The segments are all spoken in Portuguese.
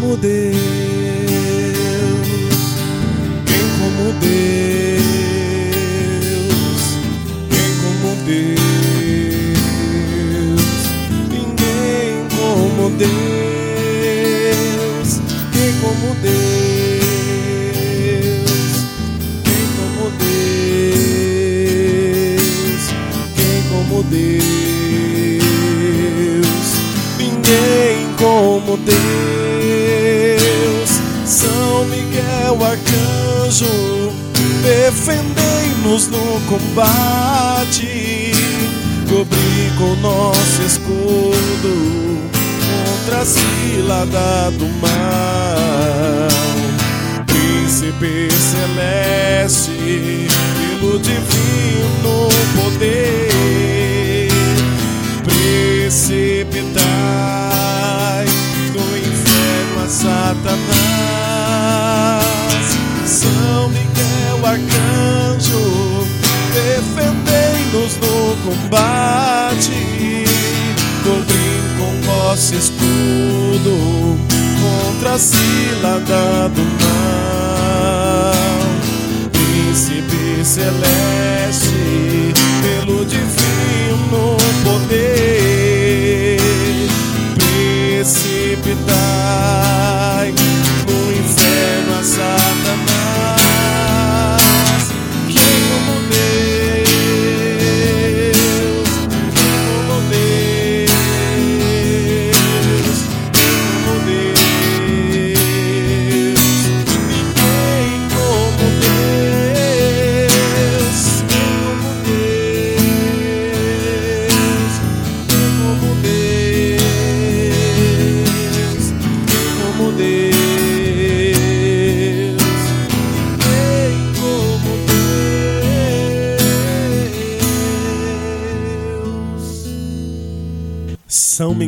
como contra a cilada do mal. Príncipe celeste, pelo divino poder, precipitai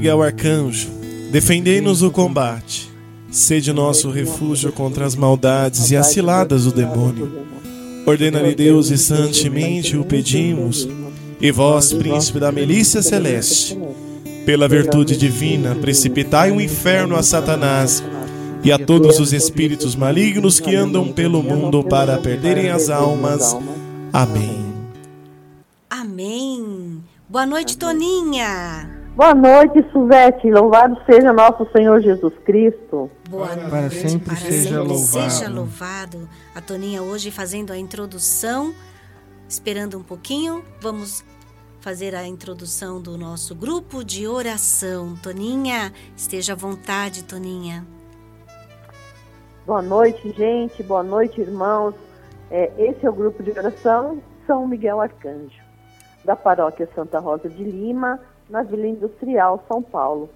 Miguel Arcanjo, defendei-nos o combate. Sede nosso refúgio contra as maldades e as ciladas do demônio. Ordena-lhe Deus e santemente o pedimos, e vós, príncipe da milícia celeste, pela virtude divina, precipitai o inferno a Satanás e a todos os espíritos malignos que andam pelo mundo para perderem as almas. Amém. Amém. Boa noite, Toninha. Boa noite, Suzete. Louvado seja nosso Senhor Jesus Cristo. Boa Para noite. sempre seja louvado. seja louvado. A Toninha hoje fazendo a introdução. Esperando um pouquinho, vamos fazer a introdução do nosso grupo de oração. Toninha, esteja à vontade, Toninha. Boa noite, gente. Boa noite, irmãos. É, esse é o grupo de oração São Miguel Arcanjo, da paróquia Santa Rosa de Lima, na Vila Industrial, São Paulo.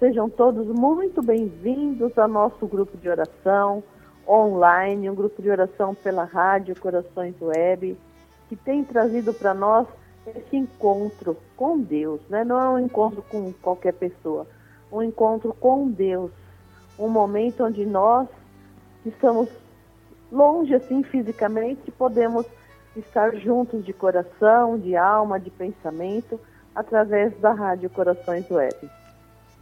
Sejam todos muito bem-vindos ao nosso grupo de oração online, um grupo de oração pela rádio Corações Web, que tem trazido para nós esse encontro com Deus, né? Não é um encontro com qualquer pessoa, um encontro com Deus, um momento onde nós que estamos longe assim fisicamente podemos estar juntos de coração, de alma, de pensamento, através da rádio Corações Web.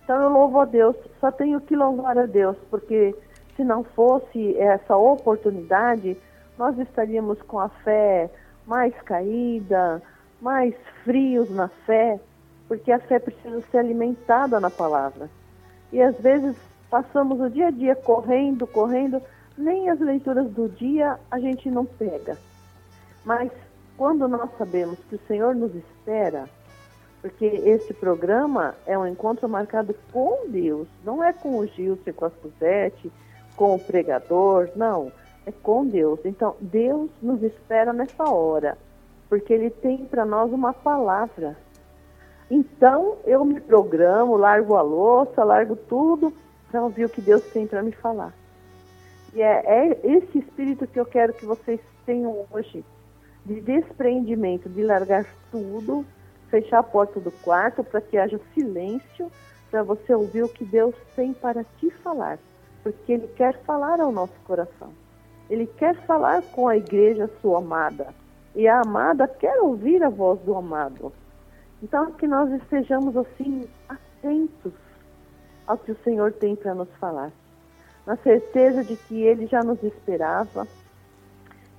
Então eu louvo a Deus, só tenho que louvar a Deus, porque se não fosse essa oportunidade, nós estaríamos com a fé mais caída, mais frios na fé, porque a fé precisa ser alimentada na palavra. E às vezes passamos o dia a dia correndo, correndo, nem as leituras do dia a gente não pega. Mas quando nós sabemos que o Senhor nos espera, porque esse programa é um encontro marcado com Deus, não é com o Gilson, com a Suzete, com o pregador, não, é com Deus. Então, Deus nos espera nessa hora, porque Ele tem para nós uma palavra. Então, eu me programo, largo a louça, largo tudo para ouvir o que Deus tem para me falar. E é, é esse espírito que eu quero que vocês tenham hoje, de despreendimento, de largar tudo, fechar a porta do quarto para que haja silêncio, para você ouvir o que Deus tem para te falar, porque Ele quer falar ao nosso coração. Ele quer falar com a igreja sua amada. E a amada quer ouvir a voz do amado. Então, que nós estejamos assim, atentos ao que o Senhor tem para nos falar. na certeza de que Ele já nos esperava.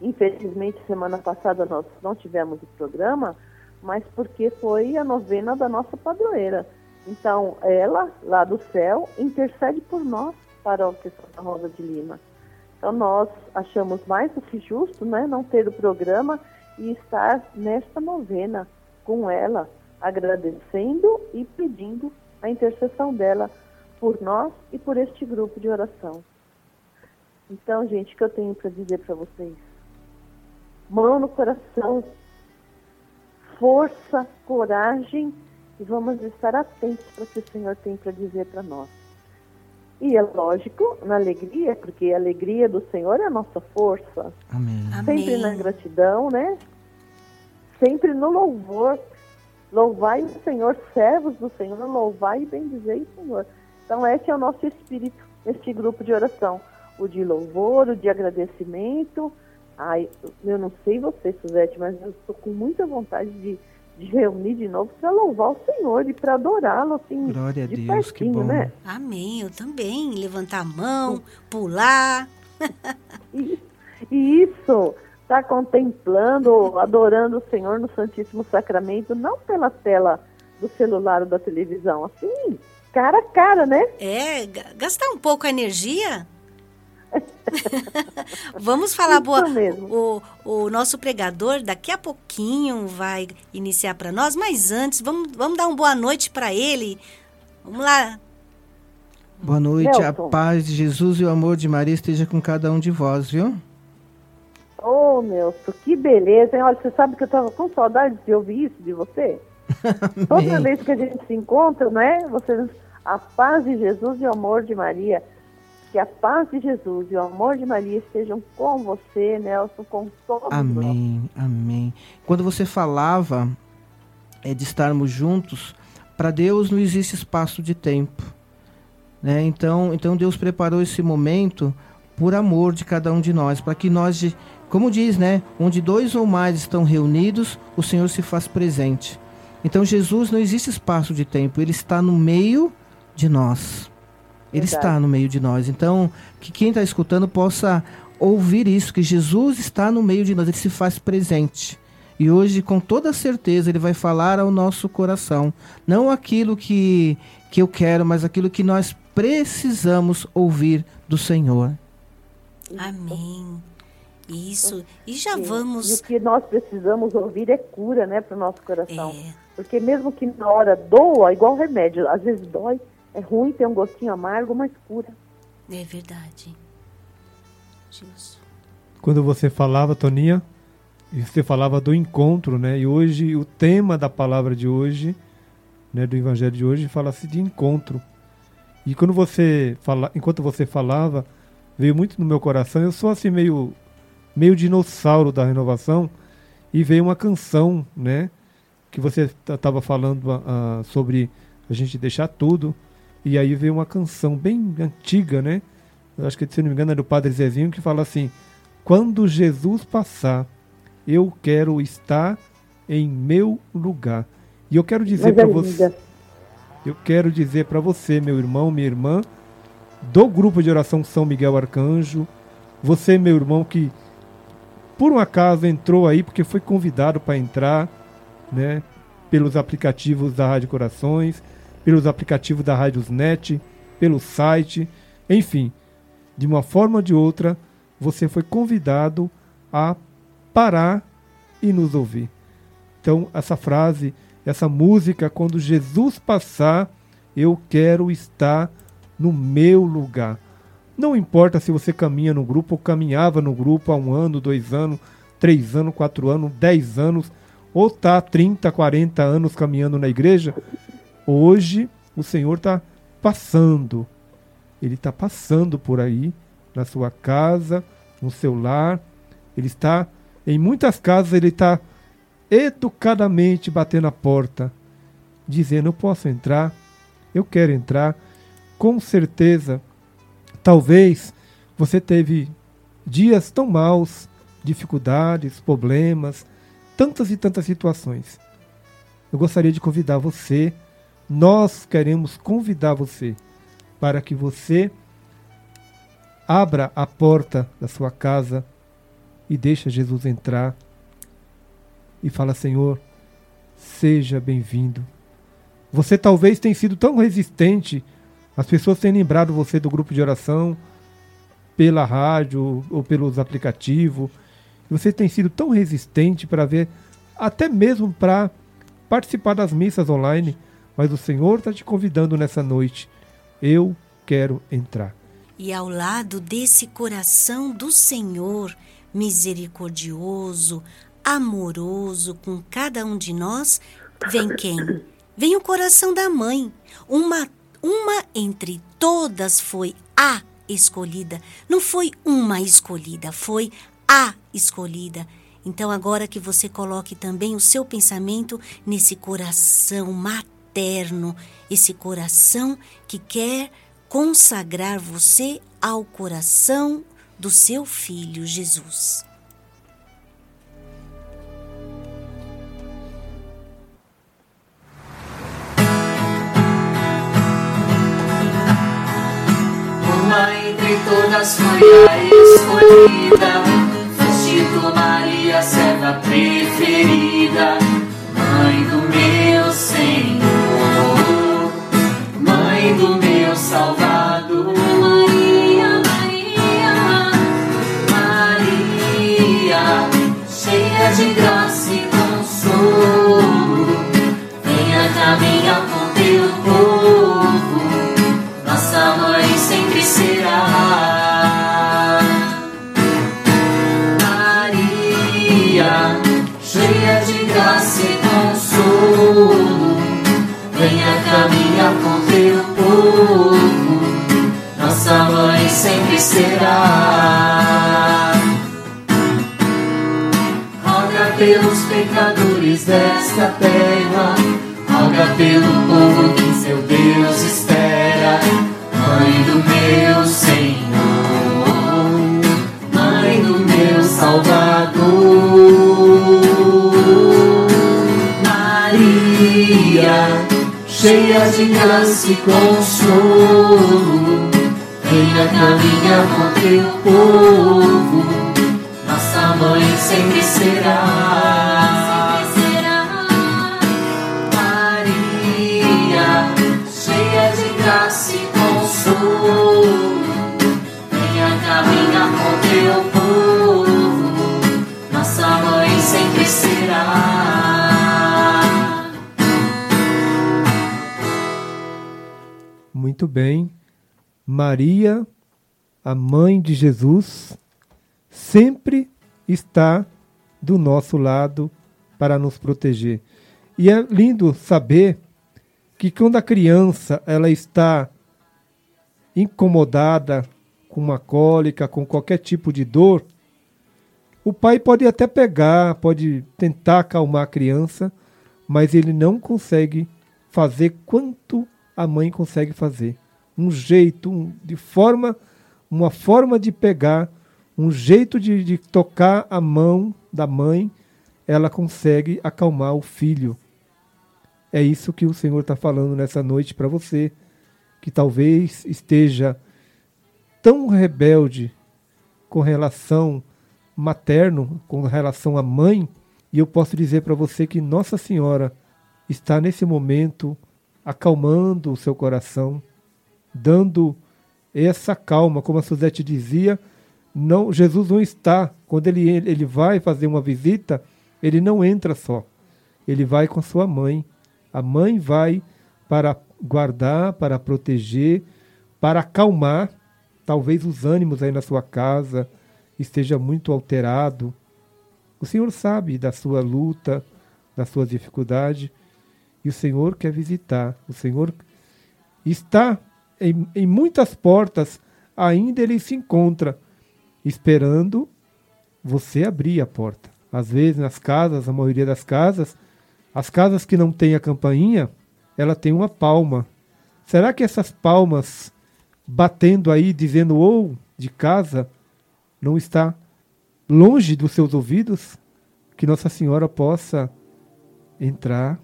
Infelizmente, semana passada nós não tivemos o programa, mas porque foi a novena da nossa padroeira. Então, ela, lá do céu, intercede por nós, paróquia Santa Rosa de Lima. Então, nós achamos mais do que justo né, não ter o programa e estar nesta novena com ela, agradecendo e pedindo a intercessão dela por nós e por este grupo de oração. Então, gente, o que eu tenho para dizer para vocês? Mão no coração, força, coragem e vamos estar atentos para o que o Senhor tem para dizer para nós. E é lógico, na alegria, porque a alegria do Senhor é a nossa força. Amém. Sempre Amém. na gratidão, né? Sempre no louvor. Louvai o Senhor, servos do Senhor, louvai e bendizei o Senhor. Então, esse é o nosso espírito, este grupo de oração. O de louvor, o de agradecimento. Ai, eu não sei você, Suzete, mas eu estou com muita vontade de, de reunir de novo para louvar o Senhor e para adorá-lo, assim, Glória a de Deus, que pertinho, bom. né? Amém, eu também. Levantar a mão, pular. E, e isso, está contemplando, adorando o Senhor no Santíssimo Sacramento, não pela tela do celular ou da televisão, assim, cara a cara, né? É, ga- gastar um pouco a energia. Vamos falar boa. Isso mesmo. O, o nosso pregador daqui a pouquinho vai iniciar para nós, mas antes vamos, vamos dar uma boa noite para ele. Vamos lá. Boa noite, a Nelson. paz de Jesus e o amor de Maria esteja com cada um de vós, viu? Ô, Nelson, que beleza, hein? Olha, você sabe que eu estava com saudade de ouvir isso de você? Toda vez que a gente se encontra, né? Você, a paz de Jesus e o amor de Maria. Que a paz de Jesus e o amor de Maria estejam com você, Nelson, com todos nós. Amém, amém. Quando você falava é, de estarmos juntos, para Deus não existe espaço de tempo. Né? Então, então Deus preparou esse momento por amor de cada um de nós, para que nós, como diz, né, onde dois ou mais estão reunidos, o Senhor se faz presente. Então Jesus não existe espaço de tempo, ele está no meio de nós. Ele Verdade. está no meio de nós. Então, que quem está escutando possa ouvir isso, que Jesus está no meio de nós, ele se faz presente. E hoje, com toda certeza, ele vai falar ao nosso coração. Não aquilo que, que eu quero, mas aquilo que nós precisamos ouvir do Senhor. Amém. Isso. E já Sim. E vamos. o que nós precisamos ouvir é cura, né, para o nosso coração. É, Porque mesmo que na hora doa, igual remédio, às vezes dói, é ruim, tem um gostinho amargo, mas cura. é verdade. Gilson. Quando você falava, Toninha, você falava do encontro, né? E hoje, o tema da palavra de hoje, né, do evangelho de hoje, fala-se de encontro. E quando você fala, enquanto você falava, veio muito no meu coração, eu sou assim meio meio dinossauro da renovação e veio uma canção, né, que você estava falando ah, sobre a gente deixar tudo, e aí veio uma canção bem antiga, né? Eu acho que se não me engano é do Padre Zezinho que fala assim: quando Jesus passar, eu quero estar em meu lugar. E eu quero dizer para você, eu quero dizer para você, meu irmão, minha irmã, do grupo de oração São Miguel Arcanjo, você, meu irmão, que por um acaso entrou aí porque foi convidado para entrar, né, pelos aplicativos da Rádio Corações, pelos aplicativos da Rádios Net, pelo site, enfim, de uma forma ou de outra, você foi convidado a parar e nos ouvir. Então, essa frase, essa música, quando Jesus passar, eu quero estar no meu lugar. Não importa se você caminha no grupo ou caminhava no grupo há um ano, dois anos, três anos, quatro anos, dez anos, ou está 30, 40 anos caminhando na igreja, hoje o Senhor está passando. Ele está passando por aí, na sua casa, no seu lar. Ele está, em muitas casas, ele está educadamente batendo a porta, dizendo: Eu posso entrar, eu quero entrar. Com certeza, talvez você teve dias tão maus, dificuldades, problemas, tantas e tantas situações. Eu gostaria de convidar você, nós queremos convidar você para que você abra a porta da sua casa e deixa Jesus entrar e fala: Senhor, seja bem-vindo. Você talvez tenha sido tão resistente, as pessoas têm lembrado você do grupo de oração pela rádio ou pelos aplicativos. Você tem sido tão resistente para ver, até mesmo para participar das missas online, mas o Senhor está te convidando nessa noite. Eu quero entrar. E ao lado desse coração do Senhor, misericordioso, amoroso com cada um de nós, vem quem? Vem o coração da mãe. Uma, uma entre todas foi a escolhida. Não foi uma escolhida, foi a escolhida. Então, agora que você coloque também o seu pensamento nesse coração materno, esse coração que quer consagrar você ao coração do seu filho Jesus. Uma entre todas foi a escolhida, tu Maria, serva preferida, mãe do meu Senhor, mãe a mãe de Jesus, sempre está do nosso lado para nos proteger. E é lindo saber que quando a criança ela está incomodada com uma cólica, com qualquer tipo de dor, o pai pode até pegar, pode tentar acalmar a criança, mas ele não consegue fazer quanto a mãe consegue fazer. Um jeito, um, de forma, uma forma de pegar, um jeito de, de tocar a mão da mãe, ela consegue acalmar o filho. É isso que o Senhor está falando nessa noite para você, que talvez esteja tão rebelde com relação materno, com relação à mãe, e eu posso dizer para você que Nossa Senhora está nesse momento acalmando o seu coração, dando essa calma, como a Suzete dizia, não, Jesus não está, quando ele, ele vai fazer uma visita, ele não entra só, ele vai com sua mãe. A mãe vai para guardar, para proteger, para acalmar, talvez os ânimos aí na sua casa esteja muito alterado. O Senhor sabe da sua luta, da sua dificuldade, e o Senhor quer visitar. O Senhor está em, em muitas portas, ainda ele se encontra esperando você abrir a porta. Às vezes nas casas, a maioria das casas, as casas que não têm a campainha, ela tem uma palma. Será que essas palmas batendo aí, dizendo ou de casa, não está longe dos seus ouvidos? Que Nossa Senhora possa entrar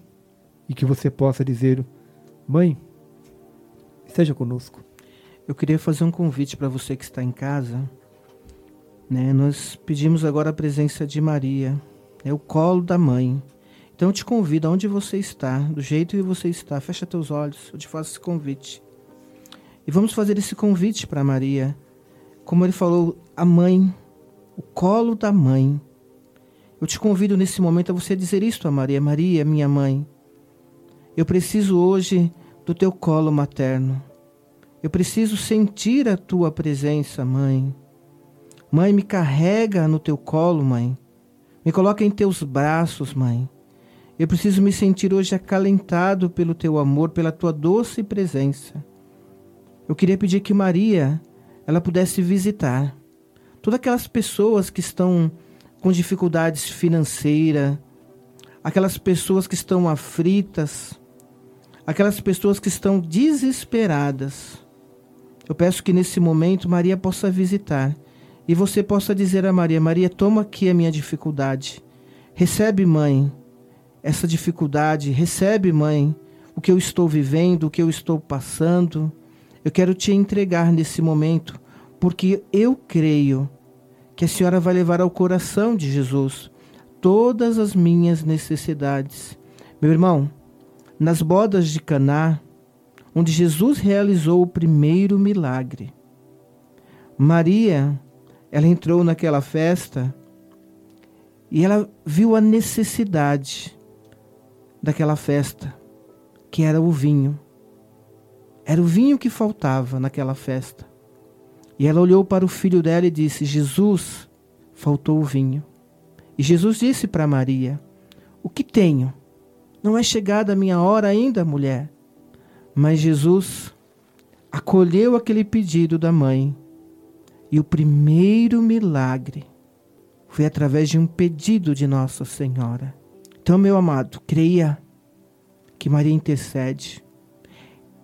e que você possa dizer: Mãe, esteja conosco. eu queria fazer um convite para você que está em casa. Né? Nós pedimos agora a presença de Maria, é o colo da mãe. Então eu te convido, aonde você está, do jeito que você está, fecha teus olhos, eu te faço esse convite. E vamos fazer esse convite para Maria. Como ele falou, a mãe, o colo da mãe. Eu te convido nesse momento a você dizer isto a Maria: Maria, minha mãe, eu preciso hoje do teu colo materno. Eu preciso sentir a tua presença, mãe. Mãe, me carrega no teu colo, mãe. Me coloca em teus braços, mãe. Eu preciso me sentir hoje acalentado pelo teu amor, pela tua doce presença. Eu queria pedir que Maria, ela pudesse visitar todas aquelas pessoas que estão com dificuldades financeiras, aquelas pessoas que estão aflitas, aquelas pessoas que estão desesperadas. Eu peço que nesse momento Maria possa visitar e você possa dizer a Maria: Maria, toma aqui a minha dificuldade. Recebe, mãe, essa dificuldade. Recebe, mãe, o que eu estou vivendo, o que eu estou passando. Eu quero te entregar nesse momento, porque eu creio que a senhora vai levar ao coração de Jesus todas as minhas necessidades. Meu irmão, nas bodas de Caná, onde Jesus realizou o primeiro milagre, Maria, ela entrou naquela festa e ela viu a necessidade daquela festa, que era o vinho. Era o vinho que faltava naquela festa. E ela olhou para o filho dela e disse: Jesus, faltou o vinho. E Jesus disse para Maria: O que tenho? Não é chegada a minha hora ainda, mulher. Mas Jesus acolheu aquele pedido da mãe. E o primeiro milagre foi através de um pedido de Nossa Senhora. Então, meu amado, creia que Maria intercede.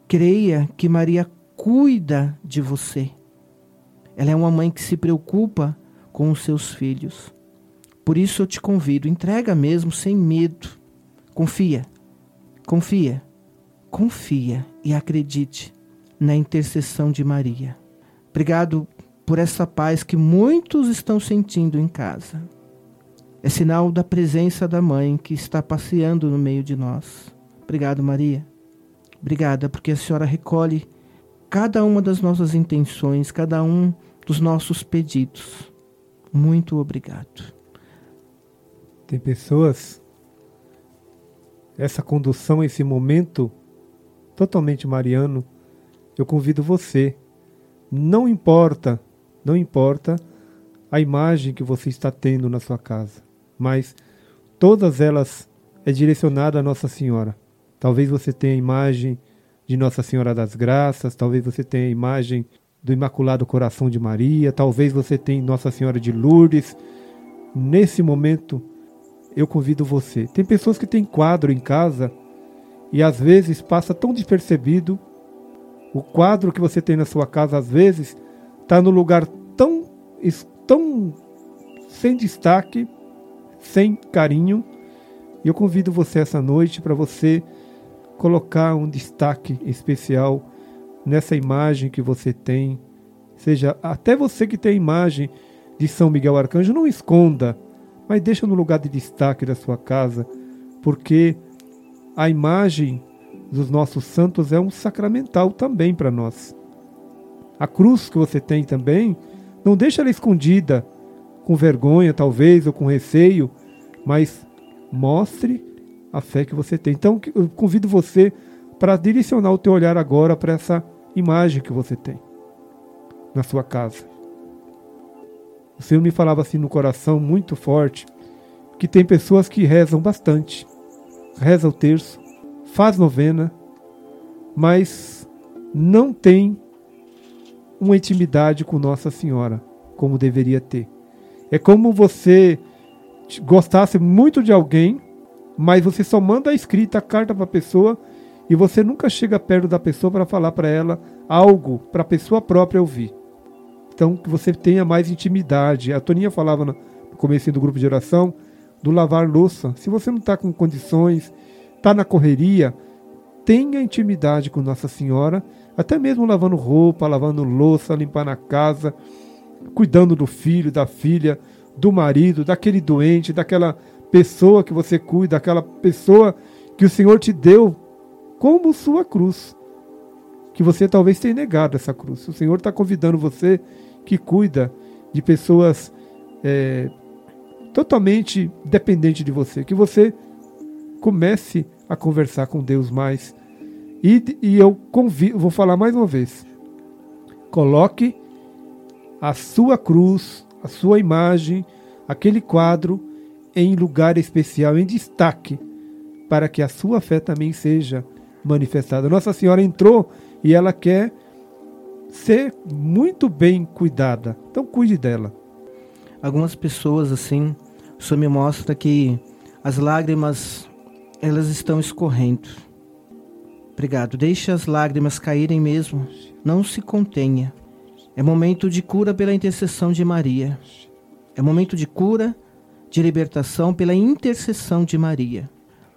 Creia que Maria cuida de você. Ela é uma mãe que se preocupa com os seus filhos. Por isso eu te convido, entrega mesmo sem medo. Confia. Confia. Confia e acredite na intercessão de Maria. Obrigado por essa paz que muitos estão sentindo em casa. É sinal da presença da mãe que está passeando no meio de nós. Obrigado, Maria. Obrigada, porque a senhora recolhe cada uma das nossas intenções, cada um dos nossos pedidos. Muito obrigado. Tem pessoas, essa condução, esse momento totalmente mariano, eu convido você. Não importa, não importa a imagem que você está tendo na sua casa, mas todas elas é direcionada a Nossa Senhora. Talvez você tenha a imagem de Nossa Senhora das Graças, talvez você tenha a imagem do Imaculado Coração de Maria, talvez você tenha Nossa Senhora de Lourdes. Nesse momento, eu convido você. Tem pessoas que têm quadro em casa e às vezes passa tão despercebido. O quadro que você tem na sua casa, às vezes, está no lugar tão, tão sem destaque, sem carinho. E eu convido você essa noite para você colocar um destaque especial nessa imagem que você tem. Seja até você que tem a imagem de São Miguel Arcanjo, não esconda, mas deixa no lugar de destaque da sua casa, porque a imagem dos nossos santos é um sacramental também para nós. A cruz que você tem também, não deixa ela escondida, com vergonha talvez ou com receio, mas mostre a fé que você tem. Então eu convido você para direcionar o teu olhar agora para essa imagem que você tem na sua casa. O Senhor me falava assim no coração muito forte que tem pessoas que rezam bastante, reza o terço, faz novena, mas não tem uma intimidade com Nossa Senhora como deveria ter. É como você gostasse muito de alguém, mas você só manda a escrita, a carta para a pessoa e você nunca chega perto da pessoa para falar para ela algo para a pessoa própria ouvir. Então, que você tenha mais intimidade. A Toninha falava no começo do grupo de oração do lavar louça. Se você não está com condições, está na correria, tenha intimidade com Nossa Senhora, até mesmo lavando roupa, lavando louça, limpando a casa, cuidando do filho, da filha, do marido, daquele doente, daquela pessoa que você cuida, daquela pessoa que o Senhor te deu como sua cruz. Que você talvez tenha negado essa cruz. O Senhor está convidando você que cuida de pessoas é, totalmente dependentes de você. Que você comece a conversar com Deus mais. E, e eu convido, vou falar mais uma vez. Coloque a sua cruz, a sua imagem, aquele quadro em lugar especial, em destaque, para que a sua fé também seja manifestada. Nossa Senhora entrou e ela quer ser muito bem cuidada. Então cuide dela. Algumas pessoas assim, só me mostra que as lágrimas elas estão escorrendo. Obrigado. Deixe as lágrimas caírem mesmo. Não se contenha. É momento de cura pela intercessão de Maria. É momento de cura, de libertação pela intercessão de Maria.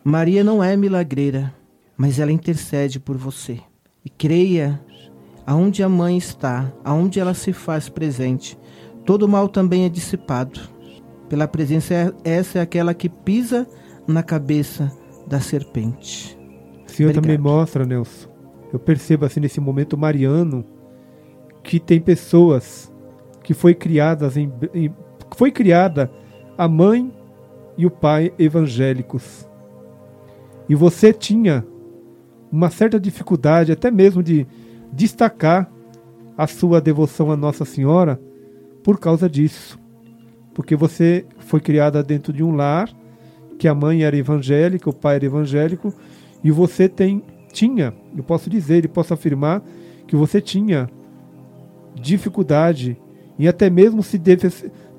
Maria não é milagreira, mas ela intercede por você. E creia, aonde a mãe está, aonde ela se faz presente, todo mal também é dissipado. Pela presença, essa é aquela que pisa na cabeça da serpente. O Senhor Obrigado. também mostra, Nelson. Eu percebo assim nesse momento mariano que tem pessoas que foi criadas em, em foi criada a mãe e o pai evangélicos. E você tinha uma certa dificuldade até mesmo de destacar a sua devoção a Nossa Senhora por causa disso. Porque você foi criada dentro de um lar que a mãe era evangélica, o pai era evangélico, e você tem tinha, eu posso dizer, e posso afirmar que você tinha dificuldade em até mesmo se deve,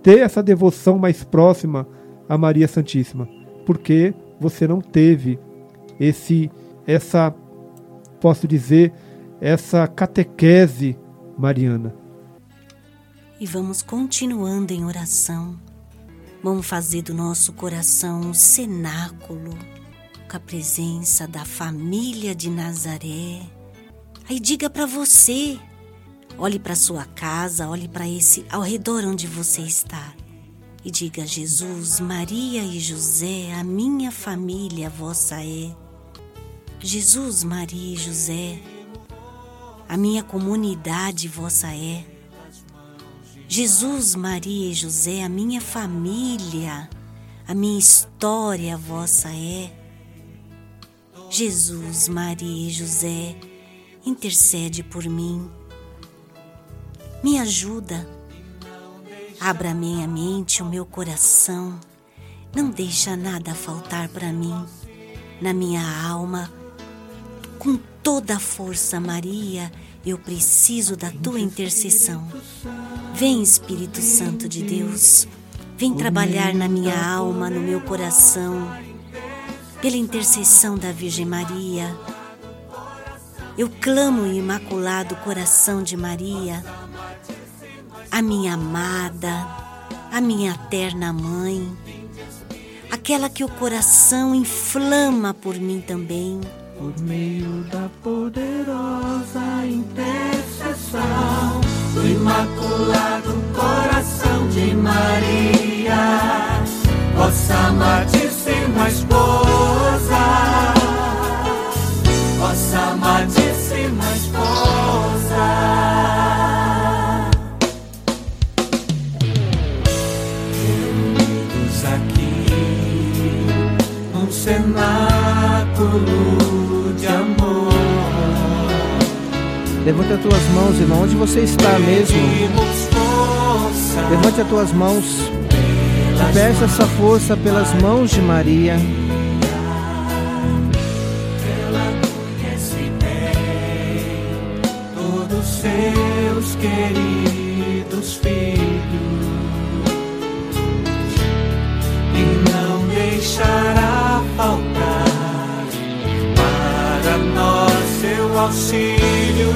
ter essa devoção mais próxima a Maria Santíssima, porque você não teve esse essa posso dizer essa catequese mariana. E vamos continuando em oração. Vamos fazer do nosso coração um cenáculo com a presença da família de Nazaré. Aí diga para você, olhe para sua casa, olhe para esse ao redor onde você está e diga: Jesus, Maria e José, a minha família vossa é. Jesus, Maria e José, a minha comunidade vossa é. Jesus, Maria e José, a minha família, a minha história vossa é. Jesus, Maria e José, intercede por mim. Me ajuda. Abra a minha mente, o meu coração. Não deixa nada faltar para mim. Na minha alma, com toda a força, Maria, eu preciso da tua intercessão. Vem, Espírito Santo de Deus, vem trabalhar na minha alma, no meu coração, pela intercessão da Virgem Maria. Eu clamo imaculado coração de Maria, a minha amada, a minha terna mãe, aquela que o coração inflama por mim também. Por meio da poderosa intercessão do Imaculado Coração de Maria, vossa amadíssima esposa, vossa amadíssima esposa. Cenáculo Levante as tuas mãos, irmão, onde você está mesmo. Levante as tuas mãos peça essa força pelas mãos de Maria. Seus queridos filhos e não deixará faltar para nós seu auxílio.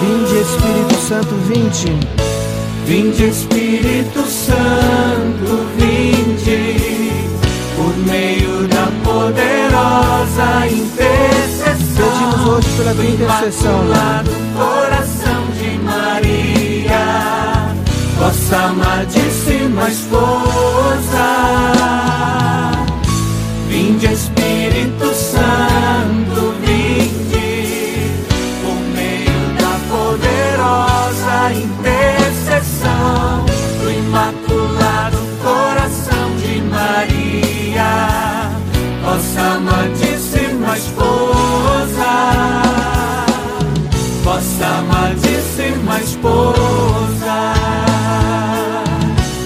Vinde, Espírito Santo, vinde. Vinde Espírito Santo, vinde por meio da poderosa intercessão. Pedimos hoje pela tua intercessão, coração de Maria, vossa amadíssima esposa. Vinde Espírito Santo, vinde, por meio da poderosa intercessão do Imaculado Coração de Maria, vossa amadíssima esposa, vossa amadíssima esposa,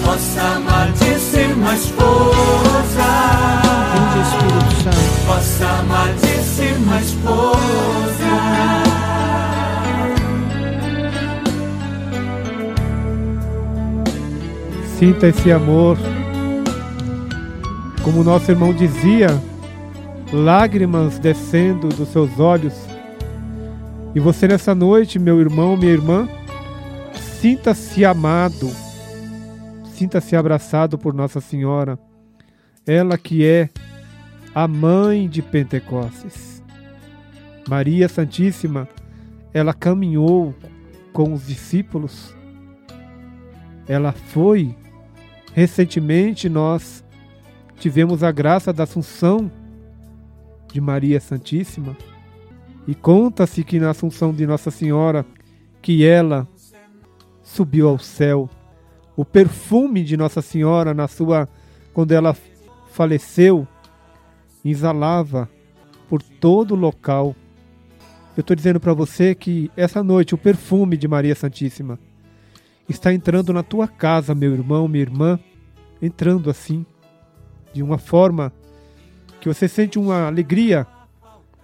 vossa amadíssima esposa. Vinde, Espírito amadíssima esposa. Sinta esse amor. Como nosso irmão dizia, lágrimas descendo dos seus olhos. E você nessa noite, meu irmão, minha irmã, sinta-se amado. Sinta-se abraçado por Nossa Senhora. Ela que é a mãe de Pentecostes. Maria Santíssima, ela caminhou com os discípulos. Ela foi Recentemente nós tivemos a graça da Assunção de Maria Santíssima e conta-se que na Assunção de Nossa Senhora que ela subiu ao céu. O perfume de Nossa Senhora na sua quando ela faleceu exalava por todo o local. Eu estou dizendo para você que essa noite o perfume de Maria Santíssima está entrando na tua casa, meu irmão, minha irmã, entrando assim, de uma forma que você sente uma alegria,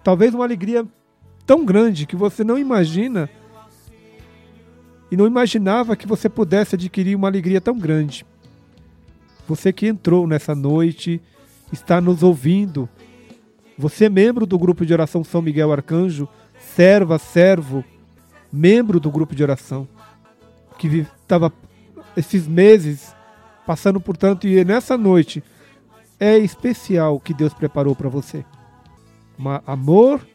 talvez uma alegria tão grande que você não imagina e não imaginava que você pudesse adquirir uma alegria tão grande. Você que entrou nessa noite, está nos ouvindo. Você membro do grupo de oração São Miguel Arcanjo, serva, servo, membro do grupo de oração que estava esses meses passando por tanto e nessa noite é especial que Deus preparou para você. Amor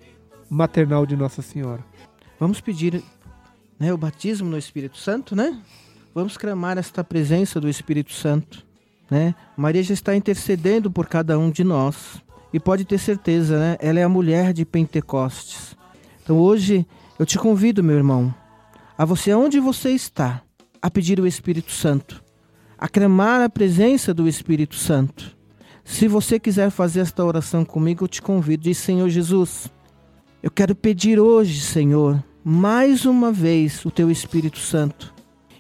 maternal de Nossa Senhora. Vamos pedir né, o batismo no Espírito Santo, né? Vamos clamar esta presença do Espírito Santo, né? Maria já está intercedendo por cada um de nós e pode ter certeza, né? Ela é a mulher de Pentecostes. Então hoje eu te convido, meu irmão, a você onde você está, a pedir o Espírito Santo, a clamar a presença do Espírito Santo. Se você quiser fazer esta oração comigo, eu te convido. Diz, Senhor Jesus, eu quero pedir hoje, Senhor, mais uma vez o teu Espírito Santo.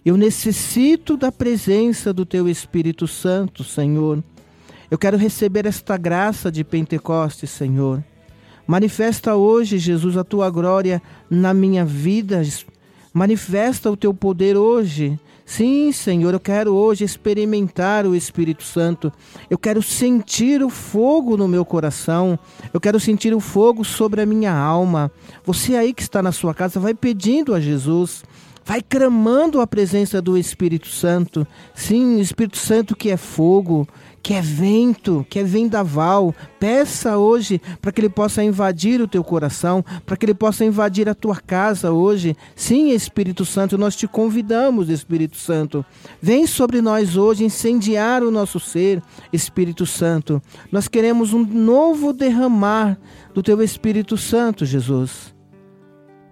Eu necessito da presença do teu Espírito Santo, Senhor. Eu quero receber esta graça de Pentecostes, Senhor. Manifesta hoje, Jesus, a tua glória na minha vida. Manifesta o teu poder hoje. Sim, Senhor, eu quero hoje experimentar o Espírito Santo. Eu quero sentir o fogo no meu coração. Eu quero sentir o fogo sobre a minha alma. Você aí que está na sua casa, vai pedindo a Jesus. Vai clamando a presença do Espírito Santo. Sim, Espírito Santo que é fogo, que é vento, que é vendaval. Peça hoje para que ele possa invadir o teu coração, para que ele possa invadir a tua casa hoje. Sim, Espírito Santo, nós te convidamos, Espírito Santo. Vem sobre nós hoje incendiar o nosso ser, Espírito Santo. Nós queremos um novo derramar do teu Espírito Santo, Jesus.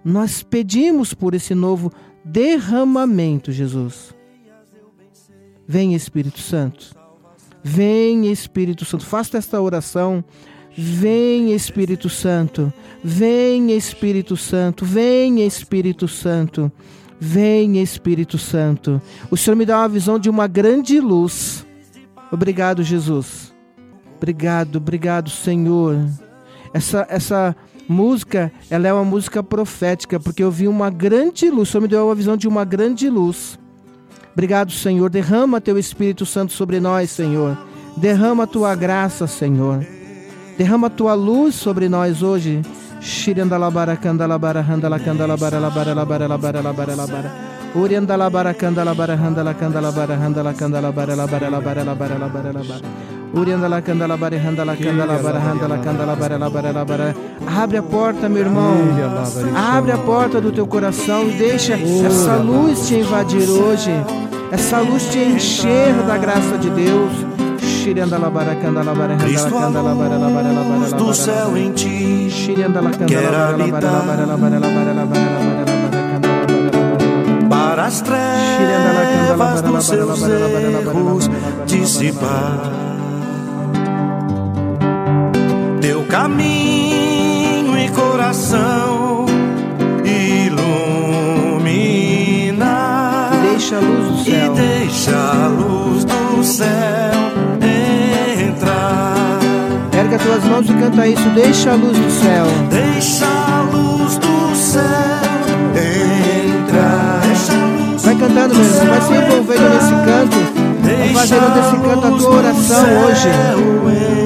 Nós pedimos por esse novo derramamento, Jesus. Vem, Espírito Santo. Vem, Espírito Santo. Faça esta oração. Vem, Espírito Santo. Vem, Espírito Santo. Vem, Espírito Santo. Vem, Espírito Santo. O Senhor me dá uma visão de uma grande luz. Obrigado, Jesus. Obrigado, obrigado, Senhor. Essa, essa música, ela é uma música profética, porque eu vi uma grande luz. O Senhor me deu uma visão de uma grande luz. Obrigado, Senhor. Derrama teu Espírito Santo sobre nós, Senhor. Derrama a tua graça, Senhor. Derrama a tua luz sobre nós hoje. Shirandalabara kandalabara handalakandalabara labara labara labara labara labara. Uriandalabara kandalabara handalakandalabara handalakandalabara labara labara labara labara labara. Uriandala candala bare handala candala bara handala candala bara la bara la bara. Abre a porta, meu irmão. Abre a porta do teu coração e deixa essa luz te invadir hoje. Essa luz te encher da graça de Deus. Cristo, a luz do céu em ti. Quer la Para as trevas dos seus erros dissipar. Teu caminho e coração iluminar. Deixa a luz do E céu. deixa a luz do céu entrar. Erga tuas mãos e canta isso. Deixa a luz do céu. Deixa a luz do céu entrar. Deixa a luz Vai cantando, meu irmão. Vai se envolvendo nesse canto. Vai fazendo desse canto a tua oração hoje.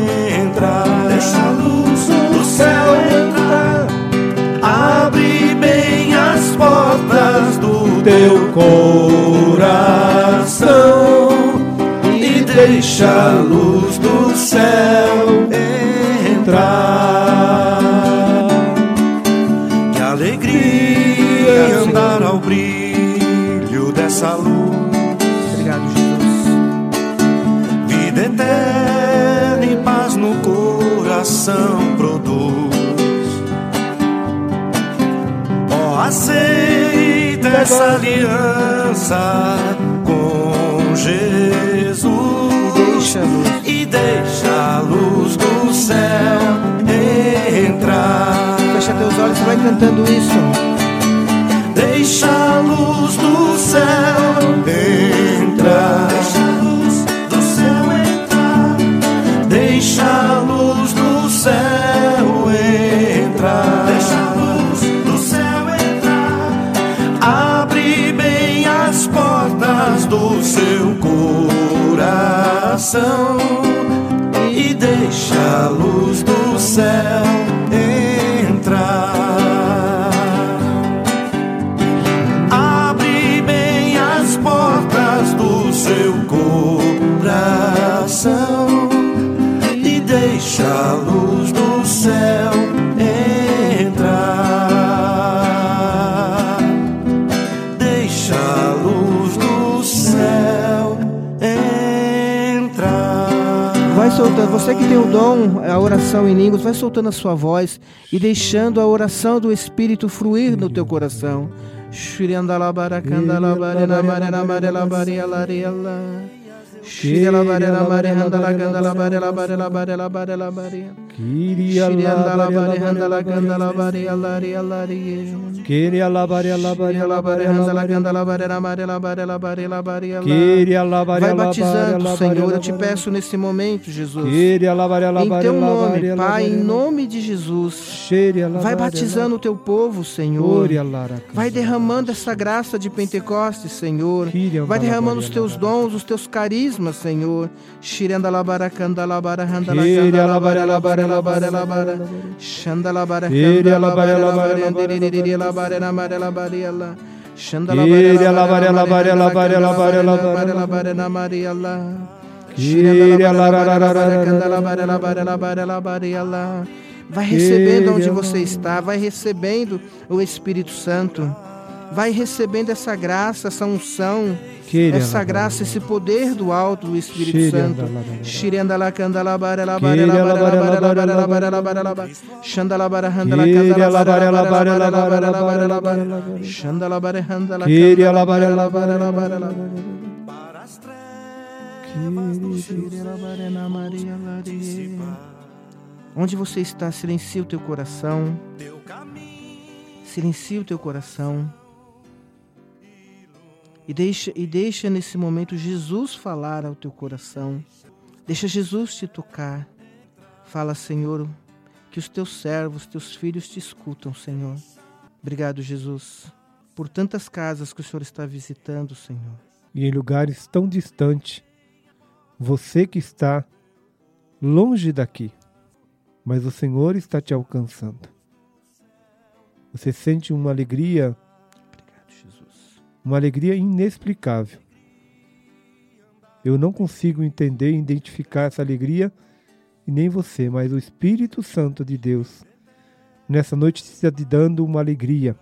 Teu coração e deixa a luz do céu entrar. Que alegria andar ao brilho dessa luz. Obrigado, Jesus. Vida eterna e paz no coração produz. Ó, aceita essa aliança com Jesus e deixa a luz do céu entrar. Fecha teus olhos e vai cantando isso. Deixa a luz do céu entrar. Você que tem o dom, a oração em línguas, vai soltando a sua voz e deixando a oração do Espírito fluir no teu coração. Queria Vai batizando, Senhor. Eu te peço nesse momento, Jesus. Em teu nome, Pai, em nome de Jesus. Vai batizando o teu povo, Senhor. Vai derramando essa graça de Pentecostes, Senhor. Vai derramando os teus dons, os teus carismas, Senhor. Shiranda labara kanda la labara labara labara. Shanda la. Shanda labara namaria la. Vai recebendo onde você está, vai recebendo o Espírito Santo. Vai recebendo essa unção, Queria essa labaria. graça, esse poder do alto do Espírito Queria Santo. labaria. Shirendala kandala bara la bara la bara la bara la bara la bara la bara la bara. Shandala bara handala Queria kandala bara la bara la labaria, bara la bara la labaria, bara la bara. Labaria. Shandala bara handala Queria kandala labaria, bara la bara la labaria, bara la labaria. Onde você está, silencia o teu coração. Silencia o teu coração. E deixa, e deixa nesse momento Jesus falar ao teu coração. Deixa Jesus te tocar. Fala, Senhor, que os teus servos, teus filhos te escutam, Senhor. Obrigado, Jesus, por tantas casas que o Senhor está visitando, Senhor. E em lugares tão distantes, você que está longe daqui, mas o Senhor está te alcançando. Você sente uma alegria. Uma alegria inexplicável. Eu não consigo entender e identificar essa alegria e nem você, mas o Espírito Santo de Deus nessa noite está te dando uma alegria.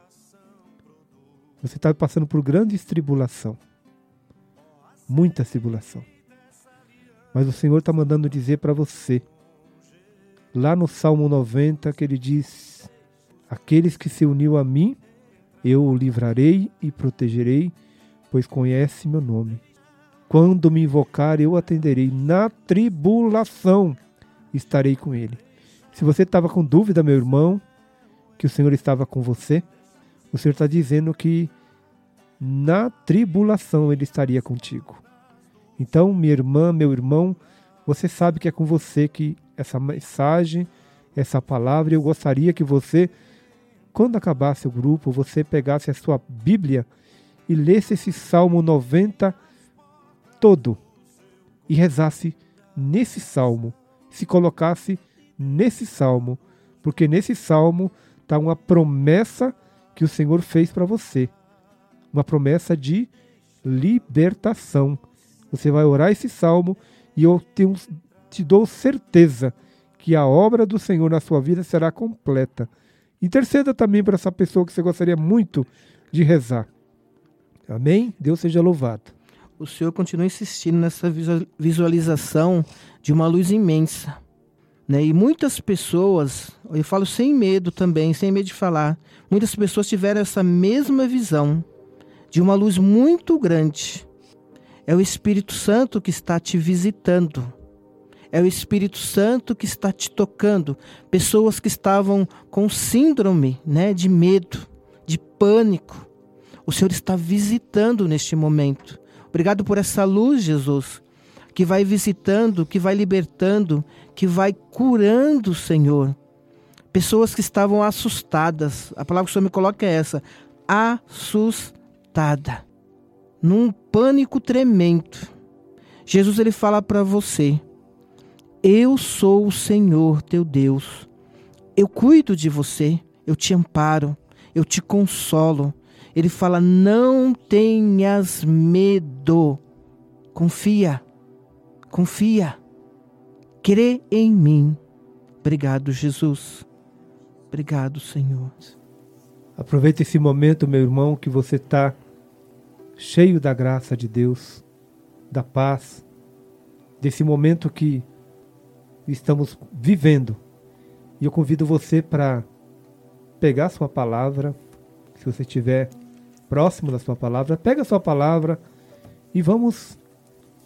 Você está passando por grande tribulação, muita tribulação. Mas o Senhor está mandando dizer para você, lá no Salmo 90, que ele diz: Aqueles que se uniu a mim, eu o livrarei e protegerei, pois conhece meu nome. Quando me invocar, eu atenderei. Na tribulação estarei com ele. Se você estava com dúvida, meu irmão, que o Senhor estava com você, o Senhor está dizendo que na tribulação ele estaria contigo. Então, minha irmã, meu irmão, você sabe que é com você que essa mensagem, essa palavra, eu gostaria que você, quando acabasse o grupo, você pegasse a sua Bíblia e lesse esse Salmo 90 todo e rezasse nesse salmo, se colocasse nesse salmo, porque nesse salmo está uma promessa que o Senhor fez para você, uma promessa de libertação. Você vai orar esse salmo e eu te dou certeza que a obra do Senhor na sua vida será completa. Interceda também para essa pessoa que você gostaria muito de rezar. Amém? Deus seja louvado o Senhor continua insistindo nessa visualização de uma luz imensa. Né? E muitas pessoas, eu falo sem medo também, sem medo de falar, muitas pessoas tiveram essa mesma visão de uma luz muito grande. É o Espírito Santo que está te visitando. É o Espírito Santo que está te tocando. Pessoas que estavam com síndrome né, de medo, de pânico. O Senhor está visitando neste momento. Obrigado por essa luz, Jesus, que vai visitando, que vai libertando, que vai curando, Senhor. Pessoas que estavam assustadas. A palavra que o Senhor me coloca é essa: assustada. Num pânico tremendo. Jesus ele fala para você: Eu sou o Senhor teu Deus. Eu cuido de você, eu te amparo, eu te consolo, ele fala: não tenhas medo, confia, confia, crê em mim. Obrigado, Jesus. Obrigado, Senhor. Aproveita esse momento, meu irmão, que você está cheio da graça de Deus, da paz, desse momento que estamos vivendo. E eu convido você para pegar sua palavra, se você estiver próximo da sua palavra, pega a sua palavra e vamos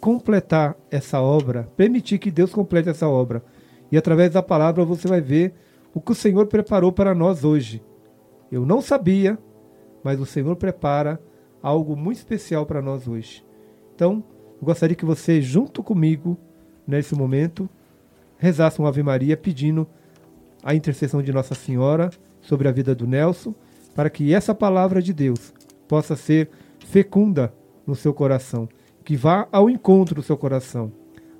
completar essa obra, permitir que Deus complete essa obra. E através da palavra você vai ver o que o Senhor preparou para nós hoje. Eu não sabia, mas o Senhor prepara algo muito especial para nós hoje. Então, eu gostaria que você, junto comigo, nesse momento, rezasse uma Ave Maria pedindo a intercessão de Nossa Senhora sobre a vida do Nelson, para que essa palavra de Deus possa ser fecunda no seu coração, que vá ao encontro do seu coração.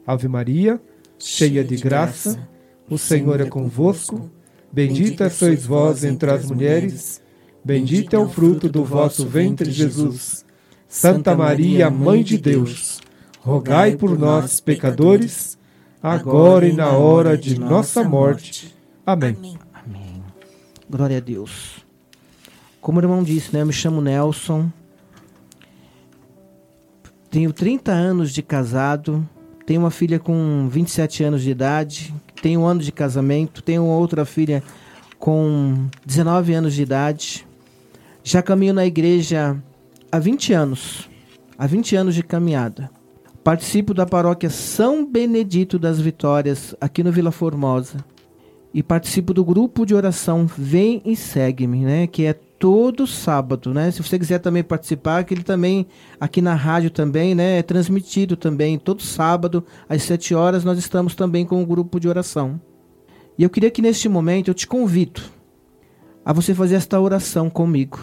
Ave Maria, cheia de graça, o Senhor é convosco. Bendita sois vós entre as mulheres, bendito é o fruto do vosso ventre, Jesus. Santa Maria, Mãe de Deus, rogai por nós, pecadores, agora e na hora de nossa morte. Amém. Amém. Glória a Deus. Como o irmão disse, né? Eu me chamo Nelson. Tenho 30 anos de casado. Tenho uma filha com 27 anos de idade. Tenho um ano de casamento. Tenho outra filha com 19 anos de idade. Já caminho na igreja há 20 anos. Há 20 anos de caminhada. Participo da paróquia São Benedito das Vitórias, aqui no Vila Formosa. E participo do grupo de oração Vem e Segue-me, né? Que é todo sábado, né? Se você quiser também participar, que ele também aqui na rádio também, né, é transmitido também todo sábado às 7 horas nós estamos também com o grupo de oração. E eu queria que neste momento eu te convido a você fazer esta oração comigo.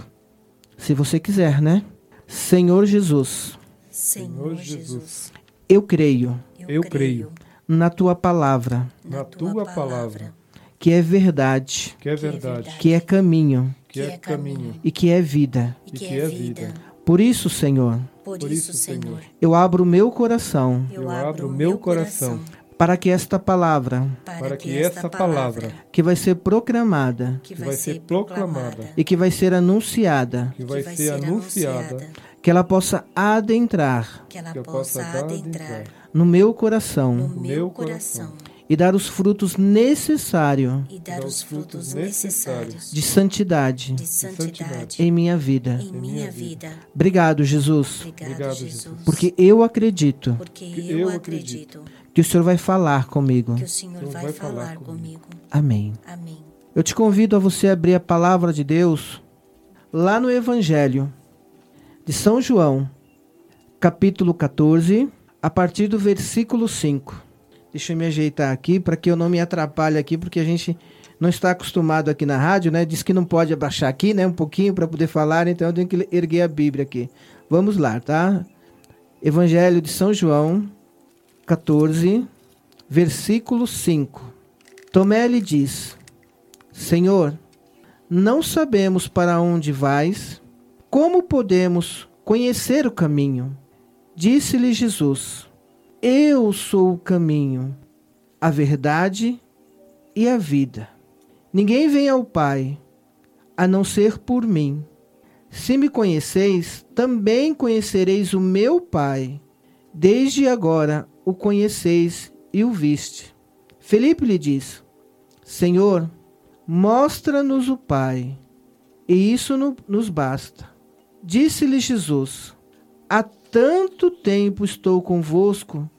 Se você quiser, né? Senhor Jesus. Senhor Jesus. Eu creio. Eu creio na tua palavra. Na tua palavra. Que é verdade. Que é verdade. Que é caminho que é caminho e que é vida. E que é vida. Por isso, Senhor, Por, isso, Senhor, eu abro o meu coração eu, abro o meu coração para que esta palavra, para, que esta palavra que vai ser proclamada que vai ser proclamada, e que vai ser anunciada, que vai ser anunciada, que ela possa adentrar que ela que possa adentrar no meu coração no meu coração. e dar os frutos necessários e dar os frutos necessários de santidade de santidade em minha vida. em minha vida. Obrigado, Jesus, Obrigado, Jesus. Porque eu acredito Porque que eu acredito que o Senhor vai falar comigo. que o Senhor Senhor vai vai falar falar comigo. Amém. Amém. Eu te convido a você abrir a palavra de Deus lá no Evangelho de São João, capítulo 14, a partir do versículo 5. Deixa eu me ajeitar aqui para que eu não me atrapalhe aqui, porque a gente não está acostumado aqui na rádio, né? Diz que não pode abaixar aqui, né? Um pouquinho para poder falar, então eu tenho que erguer a Bíblia aqui. Vamos lá, tá? Evangelho de São João, 14, versículo 5. Tomé lhe diz: Senhor, não sabemos para onde vais, como podemos conhecer o caminho? Disse-lhe Jesus: Eu sou o caminho, a verdade e a vida. Ninguém vem ao Pai a não ser por mim. Se me conheceis, também conhecereis o meu Pai. Desde agora o conheceis e o viste. Felipe lhe diz: Senhor, mostra-nos o Pai, e isso no- nos basta. Disse-lhe Jesus: Há tanto tempo estou convosco,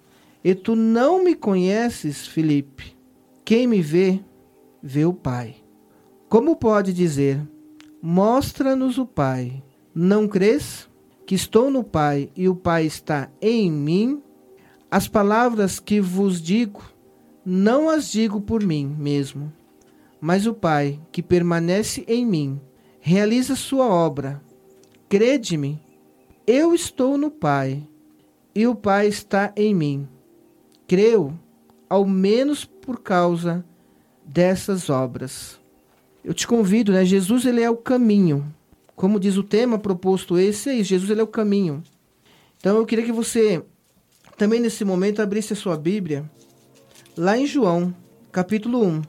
e tu não me conheces, Felipe. Quem me vê, vê o Pai. Como pode dizer: Mostra-nos o Pai? Não crês que estou no Pai e o Pai está em mim? As palavras que vos digo, não as digo por mim mesmo, mas o Pai, que permanece em mim, realiza sua obra. Crede-me, eu estou no Pai e o Pai está em mim. Creu, ao menos por causa dessas obras. Eu te convido, né? Jesus ele é o caminho. Como diz o tema proposto esse, é isso. Jesus ele é o caminho. Então eu queria que você também nesse momento abrisse a sua Bíblia lá em João, capítulo 1,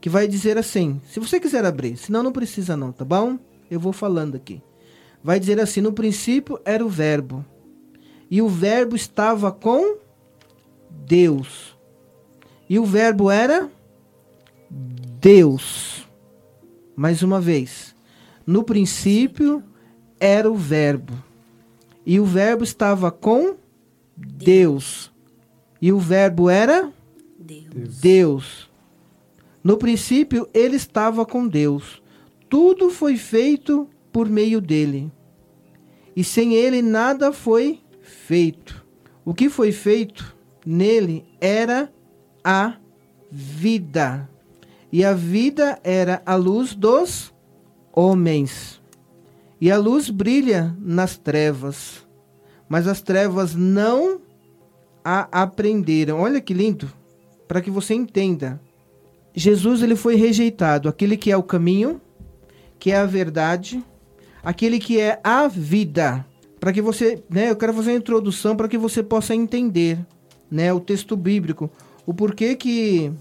que vai dizer assim: se você quiser abrir, senão não precisa não, tá bom? Eu vou falando aqui. Vai dizer assim: no princípio era o Verbo, e o Verbo estava com Deus, e o Verbo era Deus. Mais uma vez, no princípio era o Verbo, e o Verbo estava com Deus, e o Verbo era Deus. Deus. No princípio, ele estava com Deus. Tudo foi feito por meio dele. E sem ele nada foi feito. O que foi feito nele era a vida. E a vida era a luz dos homens. E a luz brilha nas trevas. Mas as trevas não a aprenderam. Olha que lindo para que você entenda. Jesus ele foi rejeitado, aquele que é o caminho, que é a verdade, aquele que é a vida. Para que você, né, eu quero fazer uma introdução para que você possa entender, né, o texto bíblico, o porquê que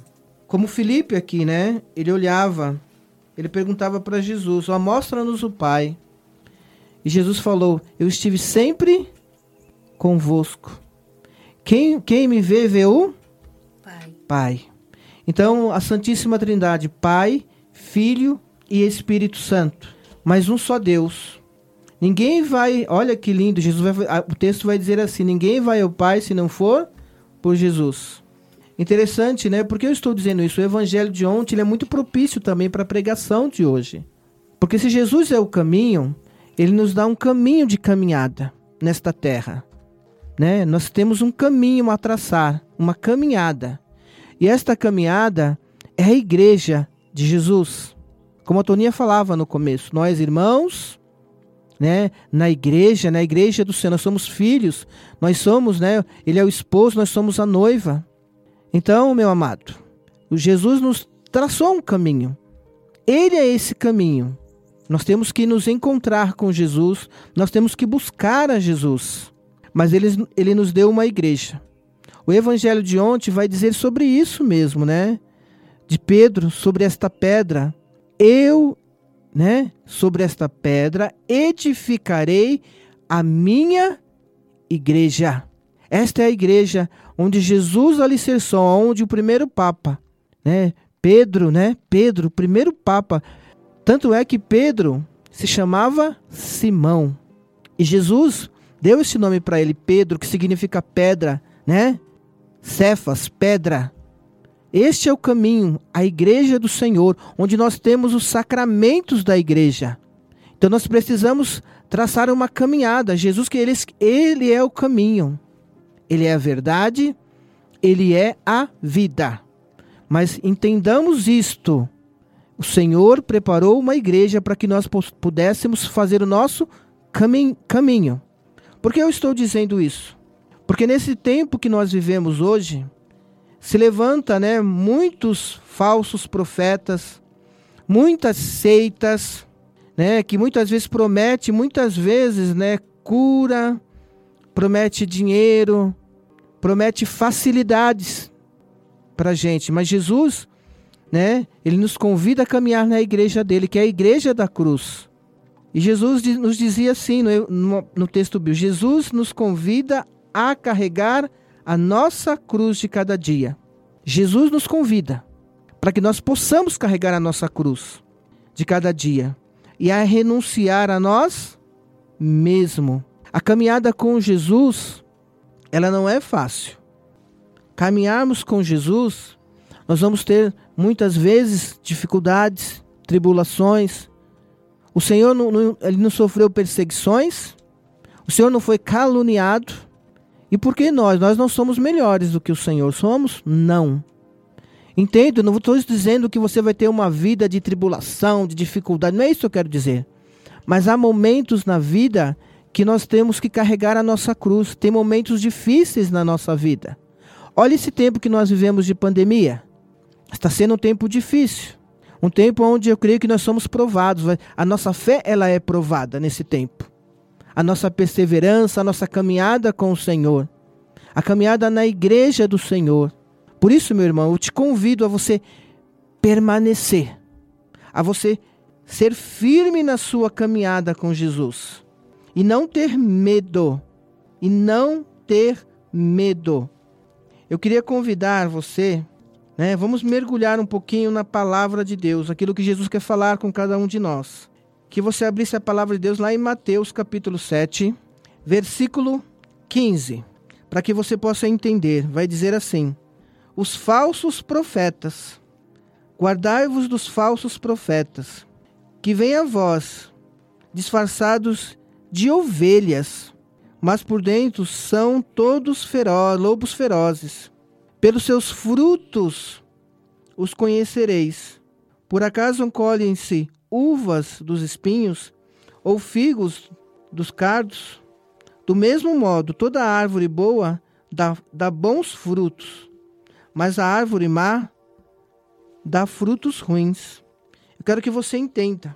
como Felipe aqui, né, ele olhava, ele perguntava para Jesus, ó, mostra-nos o Pai. E Jesus falou: Eu estive sempre convosco. Quem, quem me vê, vê o Pai. Pai. Então, a Santíssima Trindade, Pai, Filho e Espírito Santo. Mas um só Deus. Ninguém vai, olha que lindo, Jesus vai, o texto vai dizer assim: ninguém vai ao Pai se não for por Jesus. Interessante, né? Por que eu estou dizendo isso? O evangelho de ontem é muito propício também para a pregação de hoje. Porque se Jesus é o caminho, ele nos dá um caminho de caminhada nesta terra. Né? Nós temos um caminho a traçar, uma caminhada. E esta caminhada é a igreja de Jesus. Como a Toninha falava no começo, nós irmãos, né, na igreja, na igreja do Senhor, nós somos filhos, nós somos, né, ele é o esposo, nós somos a noiva. Então, meu amado, o Jesus nos traçou um caminho. Ele é esse caminho, Nós temos que nos encontrar com Jesus, nós temos que buscar a Jesus. Mas ele, ele nos deu uma igreja. O evangelho de ontem vai dizer sobre isso mesmo, né? De Pedro, sobre esta pedra. Eu, né? Sobre esta pedra edificarei a minha igreja. Esta é a igreja onde Jesus alicerçou, onde o primeiro papa, né? Pedro, né? Pedro, o primeiro papa, tanto é que Pedro se chamava Simão. E Jesus deu esse nome para ele, Pedro, que significa pedra, né? Cefas, pedra. Este é o caminho, a igreja do Senhor, onde nós temos os sacramentos da igreja. Então nós precisamos traçar uma caminhada. Jesus que ele, ele é o caminho. Ele é a verdade, ele é a vida. Mas entendamos isto. O Senhor preparou uma igreja para que nós pudéssemos fazer o nosso caminho. Por que eu estou dizendo isso? Porque nesse tempo que nós vivemos hoje, se levanta, né, muitos falsos profetas, muitas seitas, né, que muitas vezes promete, muitas vezes, né, cura, promete dinheiro, promete facilidades para gente. Mas Jesus né? Ele nos convida a caminhar na igreja dele, que é a igreja da cruz. E Jesus nos dizia assim no, no, no texto bíblico: Jesus nos convida a carregar a nossa cruz de cada dia. Jesus nos convida para que nós possamos carregar a nossa cruz de cada dia e a renunciar a nós mesmo. A caminhada com Jesus, ela não é fácil. Caminharmos com Jesus, nós vamos ter muitas vezes dificuldades, tribulações. O Senhor não, não, ele não sofreu perseguições, o Senhor não foi caluniado. E por que nós? Nós não somos melhores do que o Senhor somos? Não. Entendo, não estou dizendo que você vai ter uma vida de tribulação, de dificuldade, não é isso que eu quero dizer. Mas há momentos na vida que nós temos que carregar a nossa cruz. Tem momentos difíceis na nossa vida. Olha esse tempo que nós vivemos de pandemia. Está sendo um tempo difícil. Um tempo onde eu creio que nós somos provados. A nossa fé ela é provada nesse tempo. A nossa perseverança, a nossa caminhada com o Senhor. A caminhada na igreja do Senhor. Por isso, meu irmão, eu te convido a você permanecer. A você ser firme na sua caminhada com Jesus. E não ter medo. E não ter medo. Eu queria convidar você né? Vamos mergulhar um pouquinho na palavra de Deus, aquilo que Jesus quer falar com cada um de nós. Que você abrisse a palavra de Deus lá em Mateus capítulo 7, versículo 15, para que você possa entender. Vai dizer assim: Os falsos profetas, guardai-vos dos falsos profetas, que vêm a vós, disfarçados de ovelhas, mas por dentro são todos feroz, lobos ferozes. Pelos seus frutos os conhecereis. Por acaso colhem-se uvas dos espinhos ou figos dos cardos? Do mesmo modo, toda árvore boa dá, dá bons frutos, mas a árvore má dá frutos ruins. Eu quero que você entenda.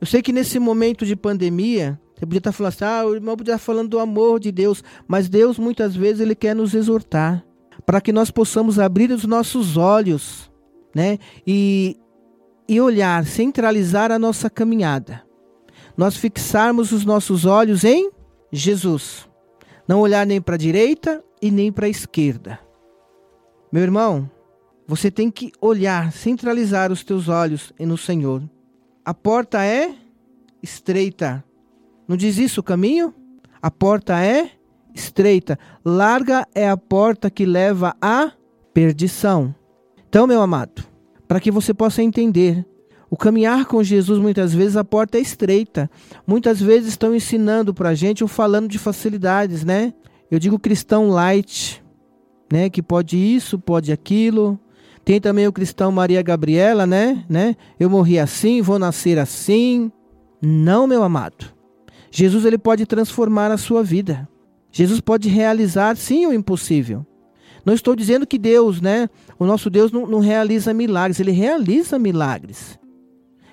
Eu sei que nesse momento de pandemia, você podia estar falando assim, ah, o irmão podia estar falando do amor de Deus, mas Deus muitas vezes ele quer nos exortar para que nós possamos abrir os nossos olhos, né? E, e olhar, centralizar a nossa caminhada. Nós fixarmos os nossos olhos em Jesus. Não olhar nem para a direita e nem para a esquerda. Meu irmão, você tem que olhar, centralizar os teus olhos no Senhor. A porta é estreita. Não diz isso o caminho? A porta é estreita, larga é a porta que leva à perdição. Então, meu amado, para que você possa entender, o caminhar com Jesus muitas vezes a porta é estreita. Muitas vezes estão ensinando para a gente ou falando de facilidades, né? Eu digo cristão light, né? Que pode isso, pode aquilo. Tem também o cristão Maria Gabriela, né? né? Eu morri assim, vou nascer assim. Não, meu amado. Jesus ele pode transformar a sua vida. Jesus pode realizar sim o impossível. Não estou dizendo que Deus, né? O nosso Deus não, não realiza milagres, ele realiza milagres.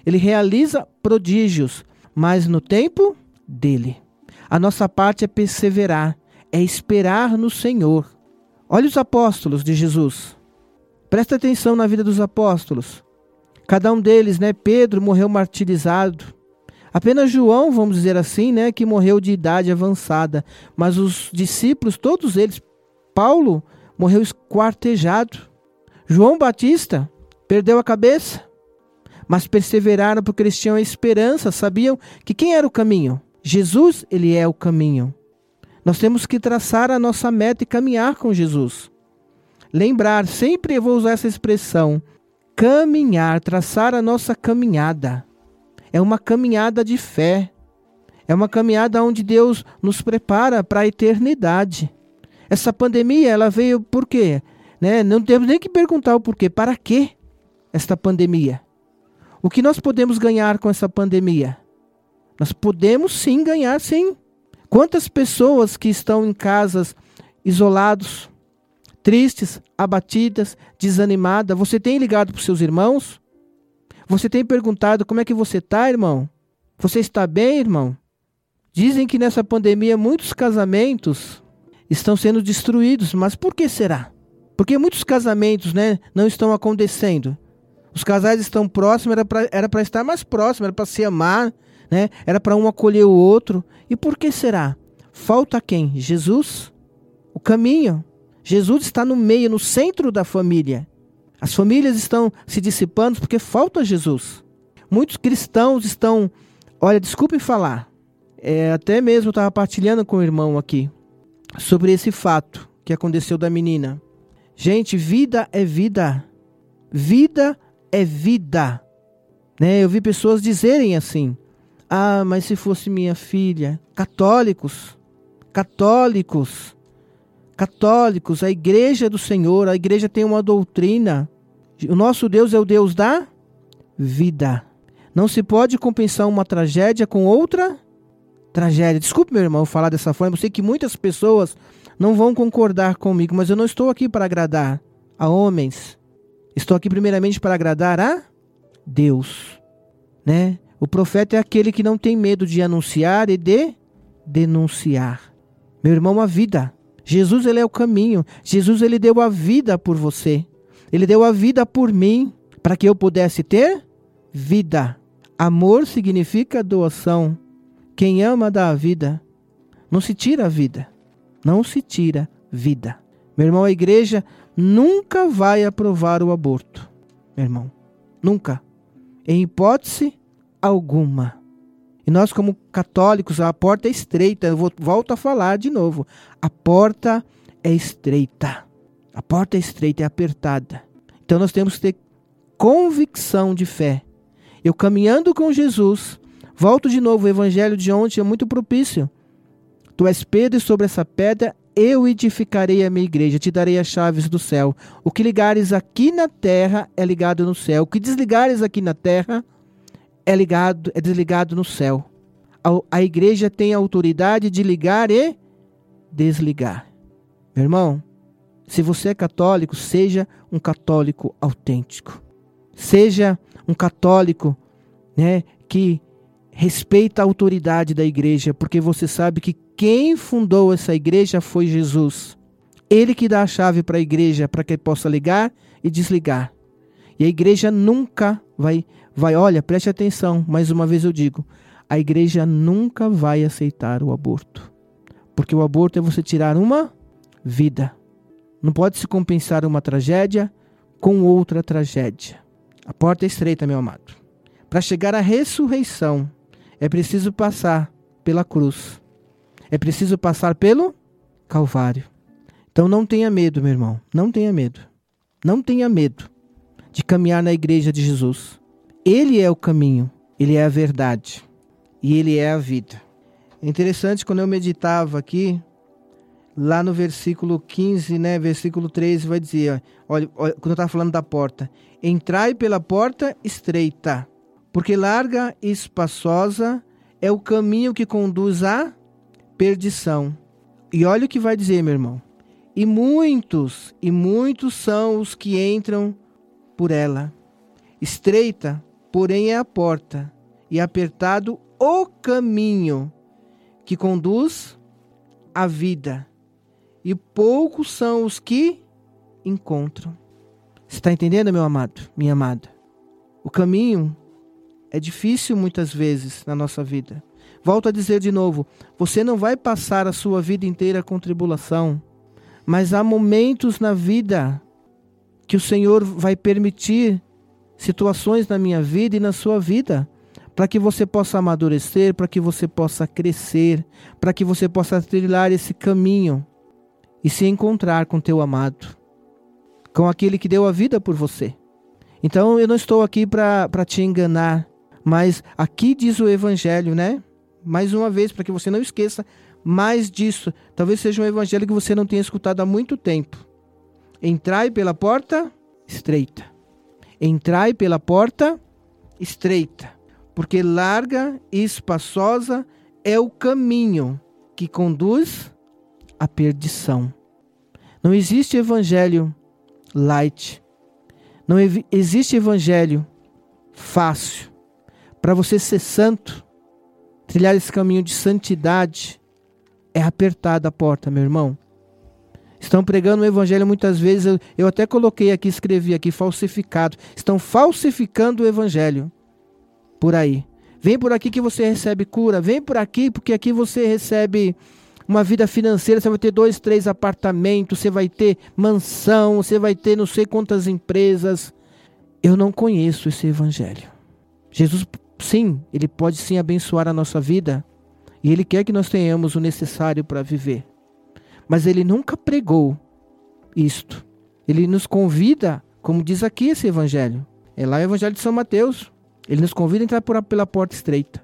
ele realiza prodígios, mas no tempo dele. A nossa parte é perseverar, é esperar no Senhor. Olha os apóstolos de Jesus. Presta atenção na vida dos apóstolos. Cada um deles, né? Pedro morreu martirizado. Apenas João, vamos dizer assim, né, que morreu de idade avançada, mas os discípulos, todos eles, Paulo morreu esquartejado. João Batista perdeu a cabeça, mas perseveraram porque eles tinham a esperança, sabiam que quem era o caminho? Jesus, ele é o caminho. Nós temos que traçar a nossa meta e caminhar com Jesus. Lembrar, sempre eu vou usar essa expressão, caminhar, traçar a nossa caminhada. É uma caminhada de fé. É uma caminhada onde Deus nos prepara para a eternidade. Essa pandemia, ela veio por quê? Né? Não temos nem que perguntar o porquê. Para quê esta pandemia? O que nós podemos ganhar com essa pandemia? Nós podemos sim ganhar, sim. Quantas pessoas que estão em casas isolados, tristes, abatidas, desanimadas, você tem ligado para os seus irmãos? Você tem perguntado como é que você está, irmão? Você está bem, irmão? Dizem que nessa pandemia muitos casamentos estão sendo destruídos, mas por que será? Porque muitos casamentos né, não estão acontecendo. Os casais estão próximos, era para estar mais próximos, era para se amar, né? era para um acolher o outro. E por que será? Falta quem? Jesus? O caminho. Jesus está no meio, no centro da família. As famílias estão se dissipando porque falta Jesus. Muitos cristãos estão, olha, desculpe falar, é, até mesmo estava partilhando com o irmão aqui sobre esse fato que aconteceu da menina. Gente, vida é vida. Vida é vida. Né? Eu vi pessoas dizerem assim: "Ah, mas se fosse minha filha, católicos, católicos, católicos, a igreja do Senhor, a igreja tem uma doutrina. O nosso Deus é o Deus da vida. Não se pode compensar uma tragédia com outra tragédia. Desculpe, meu irmão, falar dessa forma. Eu sei que muitas pessoas não vão concordar comigo, mas eu não estou aqui para agradar a homens. Estou aqui primeiramente para agradar a Deus, né? O profeta é aquele que não tem medo de anunciar e de denunciar. Meu irmão, a vida. Jesus ele é o caminho. Jesus ele deu a vida por você. Ele deu a vida por mim para que eu pudesse ter vida. Amor significa doação. Quem ama dá a vida. Não se tira a vida. Não se tira vida. Meu irmão, a igreja nunca vai aprovar o aborto. Meu irmão, nunca. Em hipótese alguma. E nós, como católicos, a porta é estreita. Eu vou, volto a falar de novo. A porta é estreita. A porta é estreita, é apertada. Então nós temos que ter convicção de fé. Eu caminhando com Jesus, Volto de novo, o evangelho de ontem é muito propício. Tu és Pedro e sobre essa pedra eu edificarei a minha igreja, te darei as chaves do céu. O que ligares aqui na terra é ligado no céu. O que desligares aqui na terra é ligado, é desligado no céu. A, a igreja tem a autoridade de ligar e desligar. Meu irmão, se você é católico, seja um católico autêntico. Seja um católico, né, que Respeita a autoridade da igreja, porque você sabe que quem fundou essa igreja foi Jesus. Ele que dá a chave para a igreja para que possa ligar e desligar. E a igreja nunca vai, vai, olha, preste atenção, mais uma vez eu digo, a igreja nunca vai aceitar o aborto. Porque o aborto é você tirar uma vida. Não pode se compensar uma tragédia com outra tragédia. A porta é estreita, meu amado. Para chegar à ressurreição, é preciso passar pela cruz. É preciso passar pelo Calvário. Então não tenha medo, meu irmão. Não tenha medo. Não tenha medo de caminhar na igreja de Jesus. Ele é o caminho, ele é a verdade e ele é a vida. É interessante quando eu meditava aqui, lá no versículo 15, né, versículo 13, vai dizer, olha, olha quando eu estava falando da porta: Entrai pela porta estreita, porque larga e espaçosa é o caminho que conduz à perdição. E olha o que vai dizer, meu irmão. E muitos, e muitos são os que entram por ela. Estreita porém é a porta, e apertado o caminho que conduz à vida, e poucos são os que encontram. Está entendendo, meu amado, minha amada? O caminho é difícil muitas vezes na nossa vida. Volto a dizer de novo: você não vai passar a sua vida inteira com tribulação, mas há momentos na vida que o Senhor vai permitir situações na minha vida e na sua vida, para que você possa amadurecer, para que você possa crescer, para que você possa trilhar esse caminho e se encontrar com teu amado, com aquele que deu a vida por você. Então eu não estou aqui para te enganar, mas aqui diz o Evangelho, né? Mais uma vez, para que você não esqueça mais disso. Talvez seja um Evangelho que você não tenha escutado há muito tempo. Entrai pela porta estreita. Entrai pela porta estreita, porque larga e espaçosa é o caminho que conduz à perdição. Não existe evangelho light. Não existe evangelho fácil. Para você ser santo, trilhar esse caminho de santidade, é apertada a porta, meu irmão. Estão pregando o evangelho muitas vezes, eu, eu até coloquei aqui, escrevi aqui, falsificado. Estão falsificando o evangelho por aí. Vem por aqui que você recebe cura. Vem por aqui porque aqui você recebe uma vida financeira. Você vai ter dois, três apartamentos. Você vai ter mansão. Você vai ter não sei quantas empresas. Eu não conheço esse evangelho. Jesus, sim, ele pode sim abençoar a nossa vida. E ele quer que nós tenhamos o necessário para viver. Mas ele nunca pregou isto. Ele nos convida, como diz aqui esse evangelho. É lá o evangelho de São Mateus. Ele nos convida a entrar por, pela porta estreita.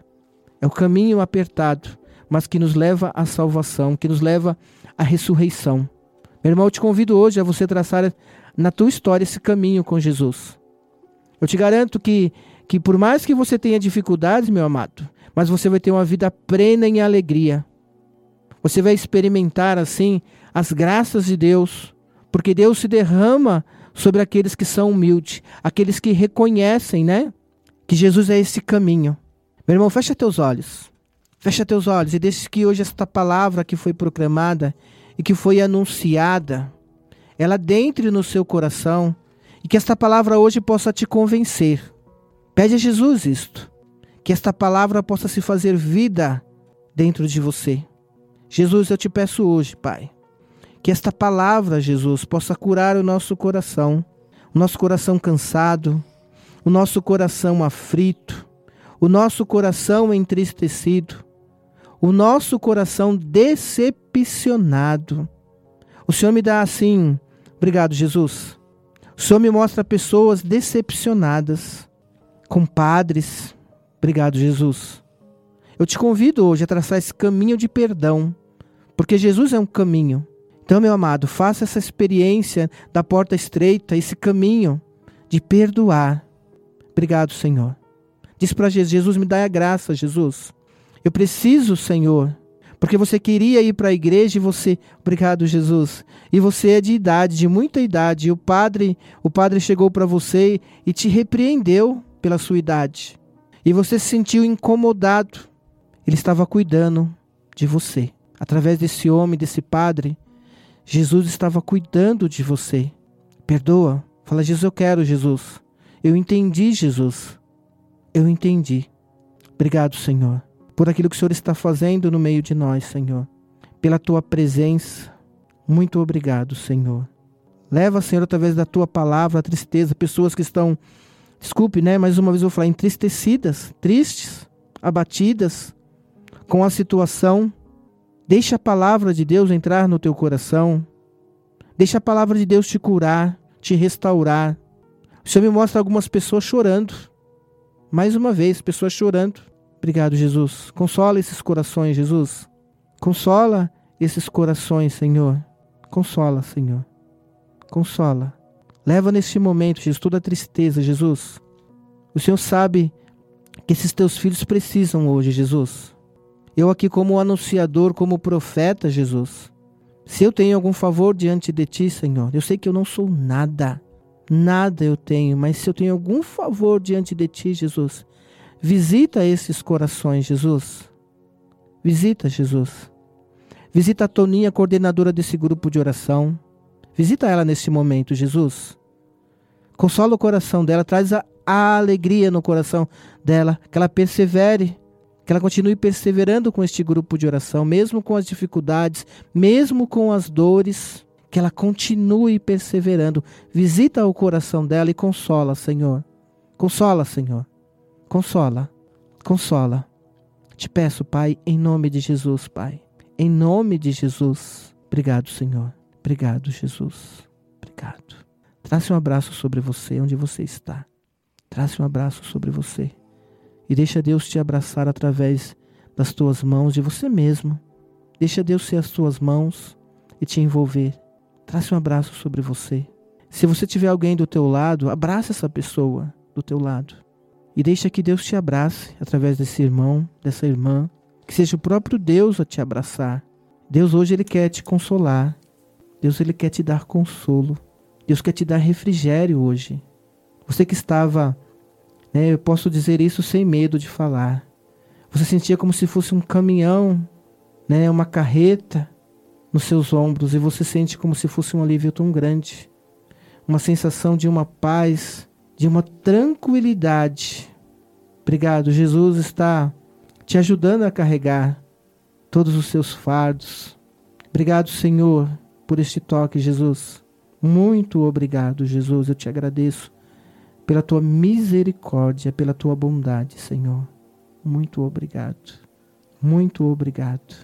É o caminho apertado, mas que nos leva à salvação, que nos leva à ressurreição. Meu irmão, eu te convido hoje a você traçar na tua história esse caminho com Jesus. Eu te garanto que, que por mais que você tenha dificuldades, meu amado, mas você vai ter uma vida plena em alegria. Você vai experimentar assim as graças de Deus, porque Deus se derrama sobre aqueles que são humildes, aqueles que reconhecem, né, que Jesus é esse caminho. Meu irmão, fecha teus olhos. Fecha teus olhos e deixe que hoje esta palavra que foi proclamada e que foi anunciada, ela dentre no seu coração e que esta palavra hoje possa te convencer. Pede a Jesus isto, que esta palavra possa se fazer vida dentro de você. Jesus, eu te peço hoje, Pai, que esta palavra, Jesus, possa curar o nosso coração, o nosso coração cansado, o nosso coração aflito, o nosso coração entristecido, o nosso coração decepcionado. O Senhor me dá assim, obrigado, Jesus. O Senhor me mostra pessoas decepcionadas, com padres, obrigado, Jesus eu te convido hoje a traçar esse caminho de perdão, porque Jesus é um caminho. Então, meu amado, faça essa experiência da porta estreita, esse caminho de perdoar. Obrigado, Senhor. Diz para Jesus: Jesus, me dá a graça, Jesus. Eu preciso, Senhor, porque você queria ir para a igreja e você, obrigado, Jesus. E você é de idade, de muita idade, e o padre, o padre chegou para você e te repreendeu pela sua idade. E você se sentiu incomodado. Ele estava cuidando de você. Através desse homem, desse padre, Jesus estava cuidando de você. Perdoa. Fala, Jesus, eu quero, Jesus. Eu entendi, Jesus. Eu entendi. Obrigado, Senhor, por aquilo que o Senhor está fazendo no meio de nós, Senhor. Pela tua presença. Muito obrigado, Senhor. Leva, Senhor, através da tua palavra, a tristeza, pessoas que estão, desculpe, né? Mais uma vez eu vou falar, entristecidas, tristes, abatidas, com a situação. Deixa a palavra de Deus entrar no teu coração. Deixa a palavra de Deus te curar, te restaurar. O Senhor me mostra algumas pessoas chorando. Mais uma vez, pessoas chorando. Obrigado, Jesus. Consola esses corações, Jesus. Consola esses corações, Senhor. Consola, Senhor. Consola. Leva neste momento, Jesus, toda a tristeza, Jesus. O Senhor sabe que esses teus filhos precisam hoje, Jesus. Eu aqui como anunciador, como profeta, Jesus. Se eu tenho algum favor diante de ti, Senhor, eu sei que eu não sou nada. nada eu tenho, mas se eu tenho algum favor diante de ti, Jesus, visita esses corações, Jesus. Visita, Jesus. Visita a Toninha, coordenadora desse grupo de oração. Visita ela neste momento, Jesus. Consola o coração dela, traz a, a alegria no coração dela, que ela persevere, que ela continue perseverando com este grupo de oração, mesmo com as dificuldades, mesmo com as dores, que ela continue perseverando. Visita o coração dela e consola, Senhor. Consola, Senhor. Consola. Consola. Te peço, Pai, em nome de Jesus, Pai. Em nome de Jesus. Obrigado, Senhor. Obrigado, Jesus. Obrigado. Trace um abraço sobre você onde você está. Trace um abraço sobre você. E deixa Deus te abraçar através das tuas mãos, de você mesmo. Deixa Deus ser as tuas mãos e te envolver. Trace um abraço sobre você. Se você tiver alguém do teu lado, abraça essa pessoa do teu lado. E deixa que Deus te abrace através desse irmão, dessa irmã. Que seja o próprio Deus a te abraçar. Deus hoje ele quer te consolar. Deus ele quer te dar consolo. Deus quer te dar refrigério hoje. Você que estava, né, eu posso dizer isso sem medo de falar. Você sentia como se fosse um caminhão, né, uma carreta nos seus ombros e você sente como se fosse um alívio tão grande. Uma sensação de uma paz, de uma tranquilidade. Obrigado, Jesus está te ajudando a carregar todos os seus fardos. Obrigado, Senhor, por este toque, Jesus. Muito obrigado, Jesus. Eu te agradeço pela tua misericórdia, pela tua bondade, Senhor. Muito obrigado. Muito obrigado.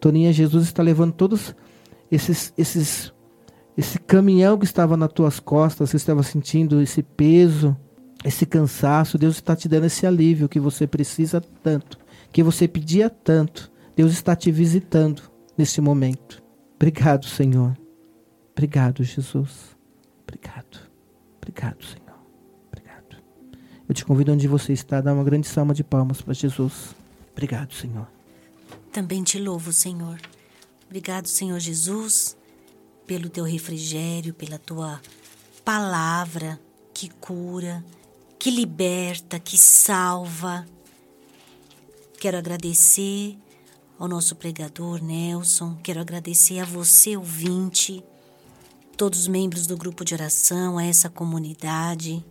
Toninha, Jesus está levando todos esses esses esse caminhão que estava nas tuas costas, você estava sentindo esse peso, esse cansaço, Deus está te dando esse alívio que você precisa tanto, que você pedia tanto. Deus está te visitando nesse momento. Obrigado, Senhor. Obrigado, Jesus. Obrigado. Obrigado, Senhor. Obrigado. Eu te convido onde você está a dar uma grande salva de palmas para Jesus. Obrigado, Senhor. Também te louvo, Senhor. Obrigado, Senhor Jesus, pelo teu refrigério, pela tua palavra que cura, que liberta, que salva. Quero agradecer ao nosso pregador Nelson, quero agradecer a você, ouvinte, todos os membros do grupo de oração, a essa comunidade.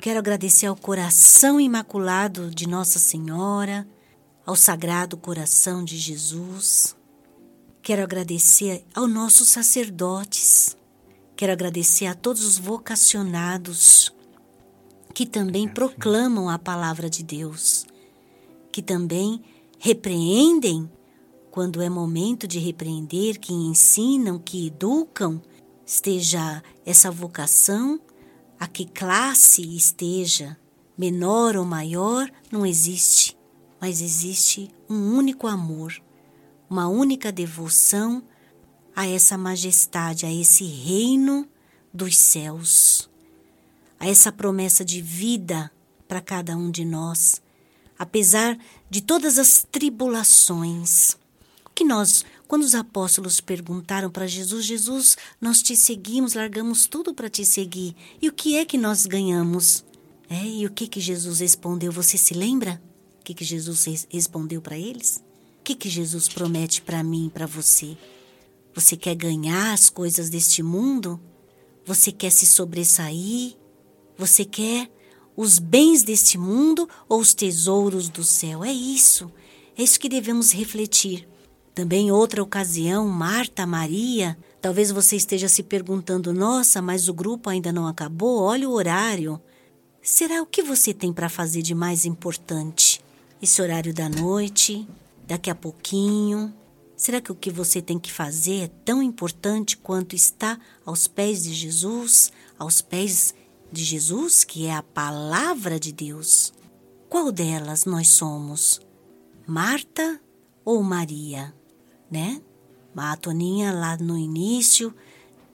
Quero agradecer ao coração imaculado de Nossa Senhora, ao Sagrado Coração de Jesus. Quero agradecer aos nossos sacerdotes. Quero agradecer a todos os vocacionados que também proclamam a palavra de Deus, que também repreendem? Quando é momento de repreender, que ensinam, que educam, esteja essa vocação, a que classe esteja, menor ou maior, não existe, mas existe um único amor, uma única devoção a essa majestade, a esse reino dos céus, a essa promessa de vida para cada um de nós, apesar de todas as tribulações. O que nós quando os apóstolos perguntaram para Jesus: Jesus, nós te seguimos, largamos tudo para te seguir. E o que é que nós ganhamos? É, e o que que Jesus respondeu? Você se lembra? O que que Jesus respondeu para eles? O que que Jesus promete para mim e para você? Você quer ganhar as coisas deste mundo? Você quer se sobressair? Você quer os bens deste mundo ou os tesouros do céu? É isso. É isso que devemos refletir. Também outra ocasião, Marta, Maria, talvez você esteja se perguntando: nossa, mas o grupo ainda não acabou, olha o horário. Será o que você tem para fazer de mais importante? Esse horário da noite, daqui a pouquinho? Será que o que você tem que fazer é tão importante quanto está aos pés de Jesus, aos pés de Jesus, que é a palavra de Deus? Qual delas nós somos? Marta ou Maria? né? A Toninha lá no início,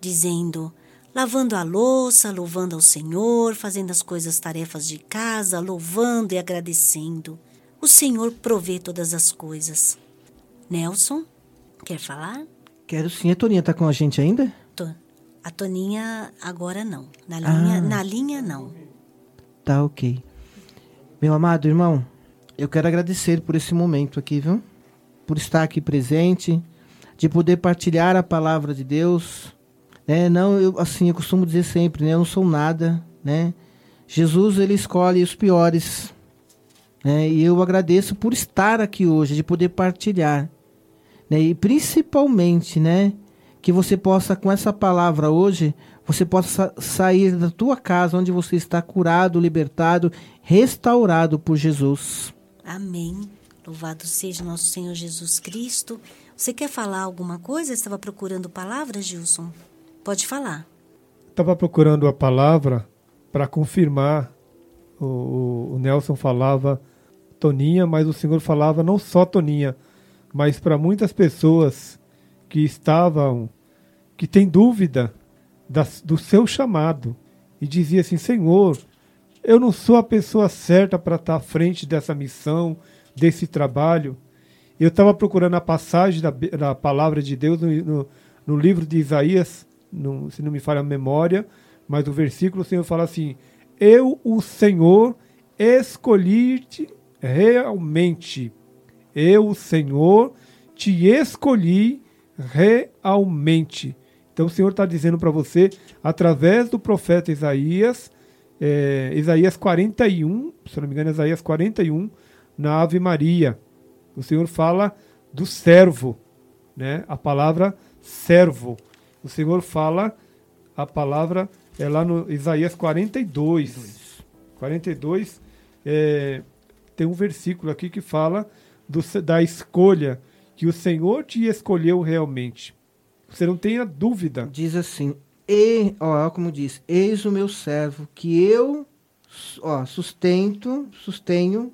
dizendo, lavando a louça, louvando ao Senhor, fazendo as coisas, tarefas de casa, louvando e agradecendo. O Senhor provê todas as coisas. Nelson, quer falar? Quero sim. A Toninha tá com a gente ainda? Tô. A Toninha agora não. Na linha, Ah. na linha não. Tá ok. Meu amado irmão, eu quero agradecer por esse momento aqui, viu? Por estar aqui presente, de poder partilhar a palavra de Deus. Né? Não, eu, assim, eu costumo dizer sempre, né? Eu não sou nada, né? Jesus, ele escolhe os piores. Né? E eu agradeço por estar aqui hoje, de poder partilhar. Né? E principalmente, né? Que você possa, com essa palavra hoje, você possa sa- sair da tua casa onde você está curado, libertado, restaurado por Jesus. Amém. Louvado seja nosso Senhor Jesus Cristo. Você quer falar alguma coisa? Estava procurando palavras, Gilson? Pode falar. Estava procurando a palavra para confirmar. O, o- o Nelson falava Toninha, mas o Senhor falava não só Toninha, mas para muitas pessoas que estavam, que têm dúvida das- do seu chamado e dizia assim: Senhor, eu não sou a pessoa certa para estar à frente dessa missão, desse trabalho. Eu estava procurando a passagem da, da palavra de Deus no, no- no livro de Isaías, não- se não me falha a memória, mas o versículo o Senhor fala assim: Eu, o Senhor, escolhi-te realmente. Eu, o Senhor, te escolhi realmente. Então o Senhor está dizendo para você, através do profeta Isaías, é, Isaías 41, se não me engano, Isaías 41, na Ave Maria. O Senhor fala do servo, né? A palavra servo. O Senhor fala a palavra é lá no Isaías 42. 42 é, tem um versículo aqui que fala do, da escolha que o Senhor te escolheu realmente. Você não tenha dúvida. Diz assim: e, ó, como diz, eis o meu servo, que eu ó, sustento, sustenho,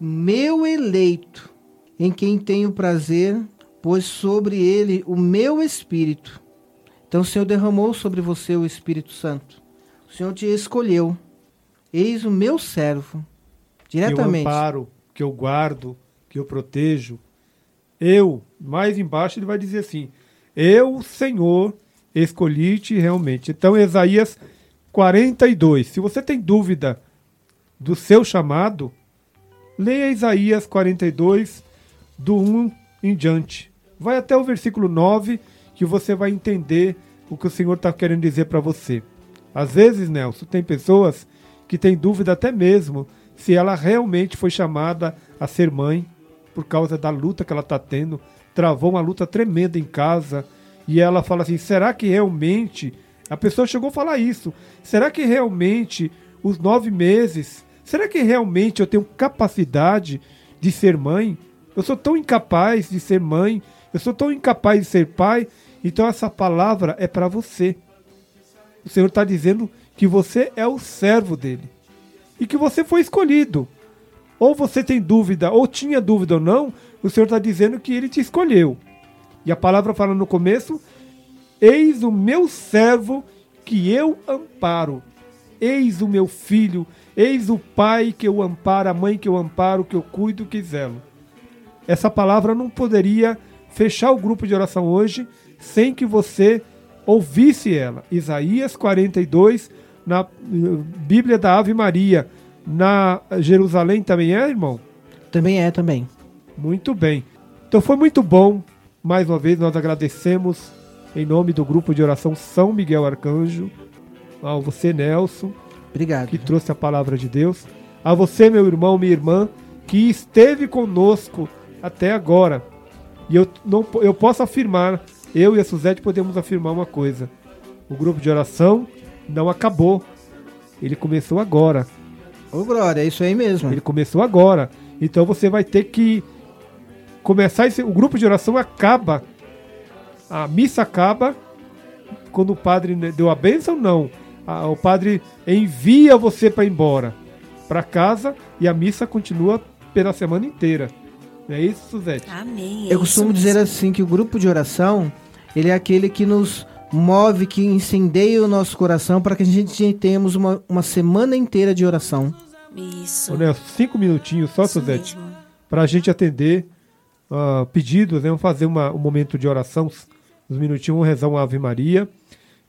meu eleito, em quem tenho prazer, pois sobre ele o meu espírito. Então o Senhor derramou sobre você o Espírito Santo. O Senhor te escolheu. Eis o meu servo. Que eu Diretamente. amparo, que eu guardo, que eu protejo. Eu, mais embaixo ele vai dizer assim: Eu, Senhor, escolhi-te realmente. Então, Isaías 42. Se você tem dúvida do seu chamado, leia Isaías 42, do 1 em diante. Vai até o versículo 9, que você vai entender o que o Senhor está querendo dizer para você. Às vezes, Nelson, tem pessoas que têm dúvida até mesmo se ela realmente foi chamada a ser mãe por causa da luta que ela está tendo. Travou uma luta tremenda em casa e ela fala assim: será que realmente. A pessoa chegou a falar isso. Será que realmente os nove meses. Será que realmente eu tenho capacidade de ser mãe? Eu sou tão incapaz de ser mãe. Eu sou tão incapaz de ser pai. Então essa palavra é para você. O Senhor está dizendo que você é o servo dele e que você foi escolhido. Ou você tem dúvida, ou tinha dúvida ou não, o Senhor está dizendo que ele te escolheu. E a palavra fala no começo: Eis o meu servo que eu amparo. Eis o meu filho, eis o pai que eu amparo, a mãe que eu amparo, que eu cuido, que zelo. Essa palavra não poderia fechar o grupo de oração hoje sem que você ouvisse ela. Isaías 42, na eh, Bíblia da Ave Maria, na Jerusalém também é, irmão? Também é, também. Muito bem. Então foi muito bom. Mais uma vez nós agradecemos em nome do grupo de oração São Miguel Arcanjo, a você, Nelson, Obrigado. que trouxe a palavra de Deus, a você, meu irmão, minha irmã, que esteve conosco até agora. E eu, não, eu posso afirmar, eu e a Suzete podemos afirmar uma coisa: o grupo de oração não acabou. Ele começou agora. Ô, Glória, é isso aí mesmo. Ele começou agora. Então você vai ter que começar esse. O grupo de oração acaba. A missa acaba. Quando o padre deu a bênção, não. A- o padre envia você para ir embora para casa e a missa continua pela semana inteira. Não é isso, Suzete? Amém. é Eu costumo dizer assim que o grupo de oração, ele é aquele que nos move, que incendeia o nosso coração para que a gente tenhamos uma, uma semana inteira de oração. Isso. Nelson, cinco minutinhos só, isso Suzete, para a gente atender ah, pedidos, né? Vamos fazer uma- um momento de oração, uns minutinhos, vamos rezar uma Ave Maria.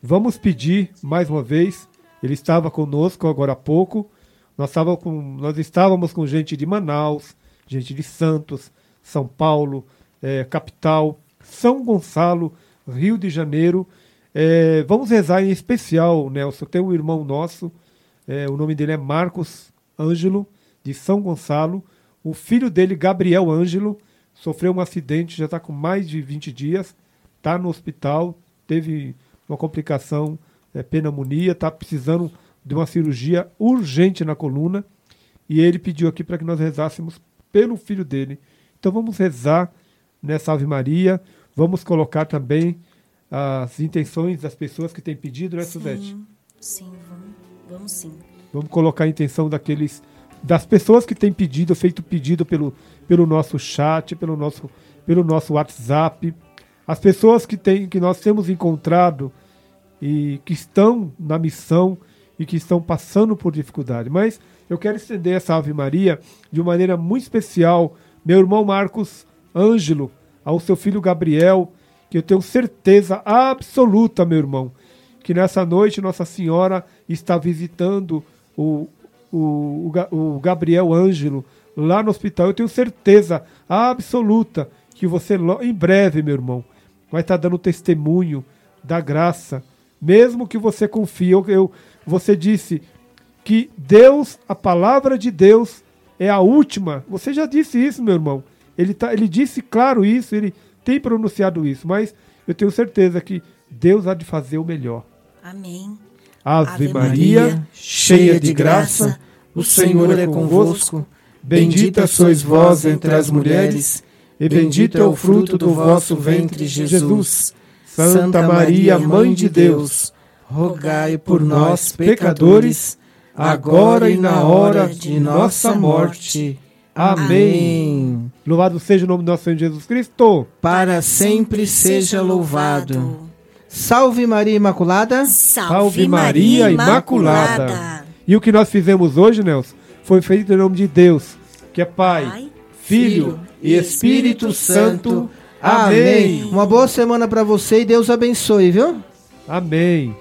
Vamos pedir mais uma vez. Ele estava conosco agora há pouco. Nós, estava com, nós estávamos com gente de Manaus, gente de Santos, São Paulo, eh, capital, São Gonçalo, Rio de Janeiro. Eh, vamos rezar em especial, Nelson. Tem um irmão nosso, eh, o nome dele é Marcos Ângelo, de São Gonçalo. O filho dele, Gabriel Ângelo, sofreu um acidente, já está com mais de 20 dias, está no hospital, teve uma complicação, é, pneumonia, está precisando de uma cirurgia urgente na coluna. E ele pediu aqui para que nós rezássemos pelo filho dele. Então vamos rezar nessa Ave Maria. Vamos colocar também as intenções das pessoas que têm pedido, né, Suzete? Sim, sim, vamos, vamos sim. Vamos colocar a intenção daqueles das pessoas que têm pedido, feito pedido pelo, pelo nosso chat, pelo nosso, pelo nosso WhatsApp, as pessoas que, tem, que nós temos encontrado e que estão na missão e que estão passando por dificuldade. Mas eu quero estender essa Ave Maria de uma maneira muito especial, meu irmão Marcos Ângelo, ao seu filho Gabriel, que eu tenho certeza absoluta, meu irmão, que nessa noite Nossa Senhora está visitando o, o, o Gabriel Ângelo lá no hospital. Eu tenho certeza absoluta que você, em breve, meu irmão, vai estar dando testemunho da graça, mesmo que você confie. Eu, eu, você disse que Deus, a palavra de Deus, é a última. Você já disse isso, meu irmão. Ele, tá, ele disse claro isso, ele tem pronunciado isso, mas eu tenho certeza que Deus há de fazer o melhor. Amém. Ave, Maria, cheia de graça, o Senhor é convosco. Bendita sois vós entre as mulheres, e bendito é o fruto do vosso ventre, Jesus. Santa Maria, Mãe de Deus, rogai por nós, pecadores, agora e na hora de nossa morte. Amém. Louvado seja o nome do nosso Senhor Jesus Cristo. Para sempre seja louvado. Salve Maria Imaculada. Salve Maria Imaculada. E o que nós fizemos hoje, Nelson, foi feito em nome de Deus, que é Pai, Pai, Filho e Espírito Santo. Amém. Uma boa semana para você e Deus abençoe, viu? Amém.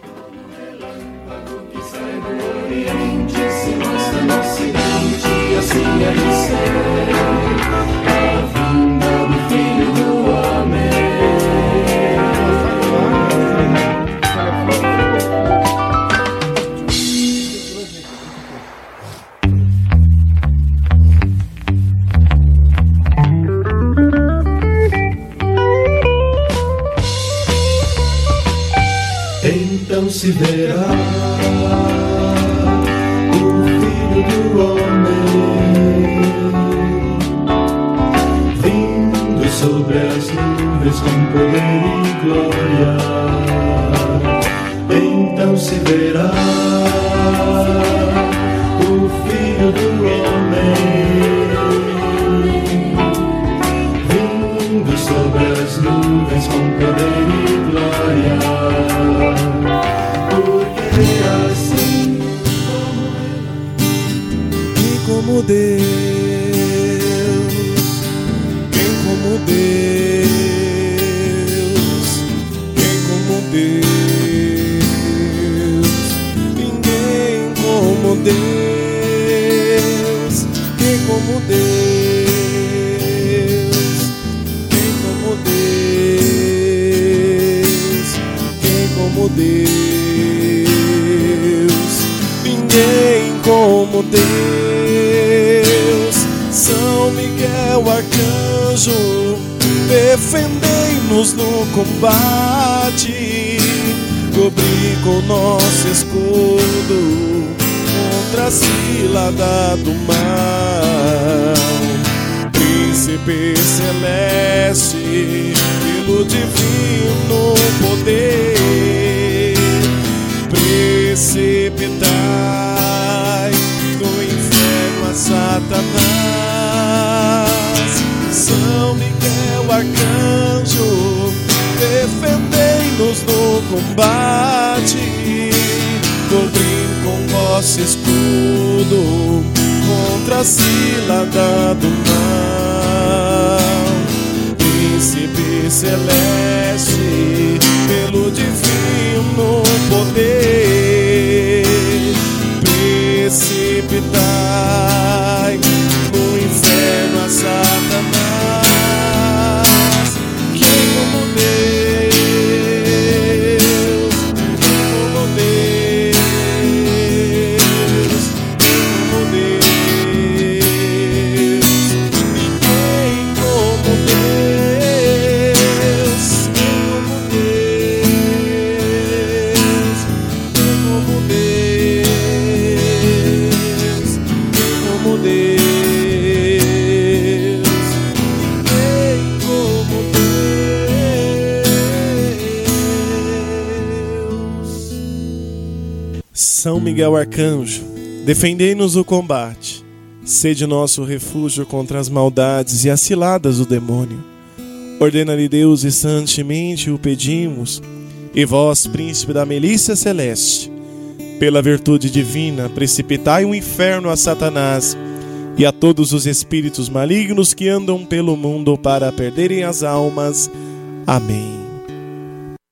Verá o Filho do Homem vindo sobre as nuvens com poder e glória. Então se verá Deus, quem como Deus, quem como Deus, ninguém como Deus, quem como Deus, quem como Deus, quem como Deus, ninguém como Deus. Arcanjo, defendei-nos no combate, cobri com nosso escudo contra a cilada do mal. Príncipe celeste, pelo divino poder, precipitai do inferno a Satanás. São Miguel Arcanjo, defendei-nos no combate. Cobrir com vosso escudo contra a cilada do mal. Príncipe celeste, pelo divino poder, precipitai Miguel Arcanjo, defendei-nos o combate. Sede nosso refúgio contra as maldades e as ciladas do demônio. Ordena-lhe Deus e santemente o pedimos, e vós, príncipe da milícia celeste, pela virtude divina, precipitai o inferno a Satanás e a todos os espíritos malignos que andam pelo mundo para perderem as almas. Amém.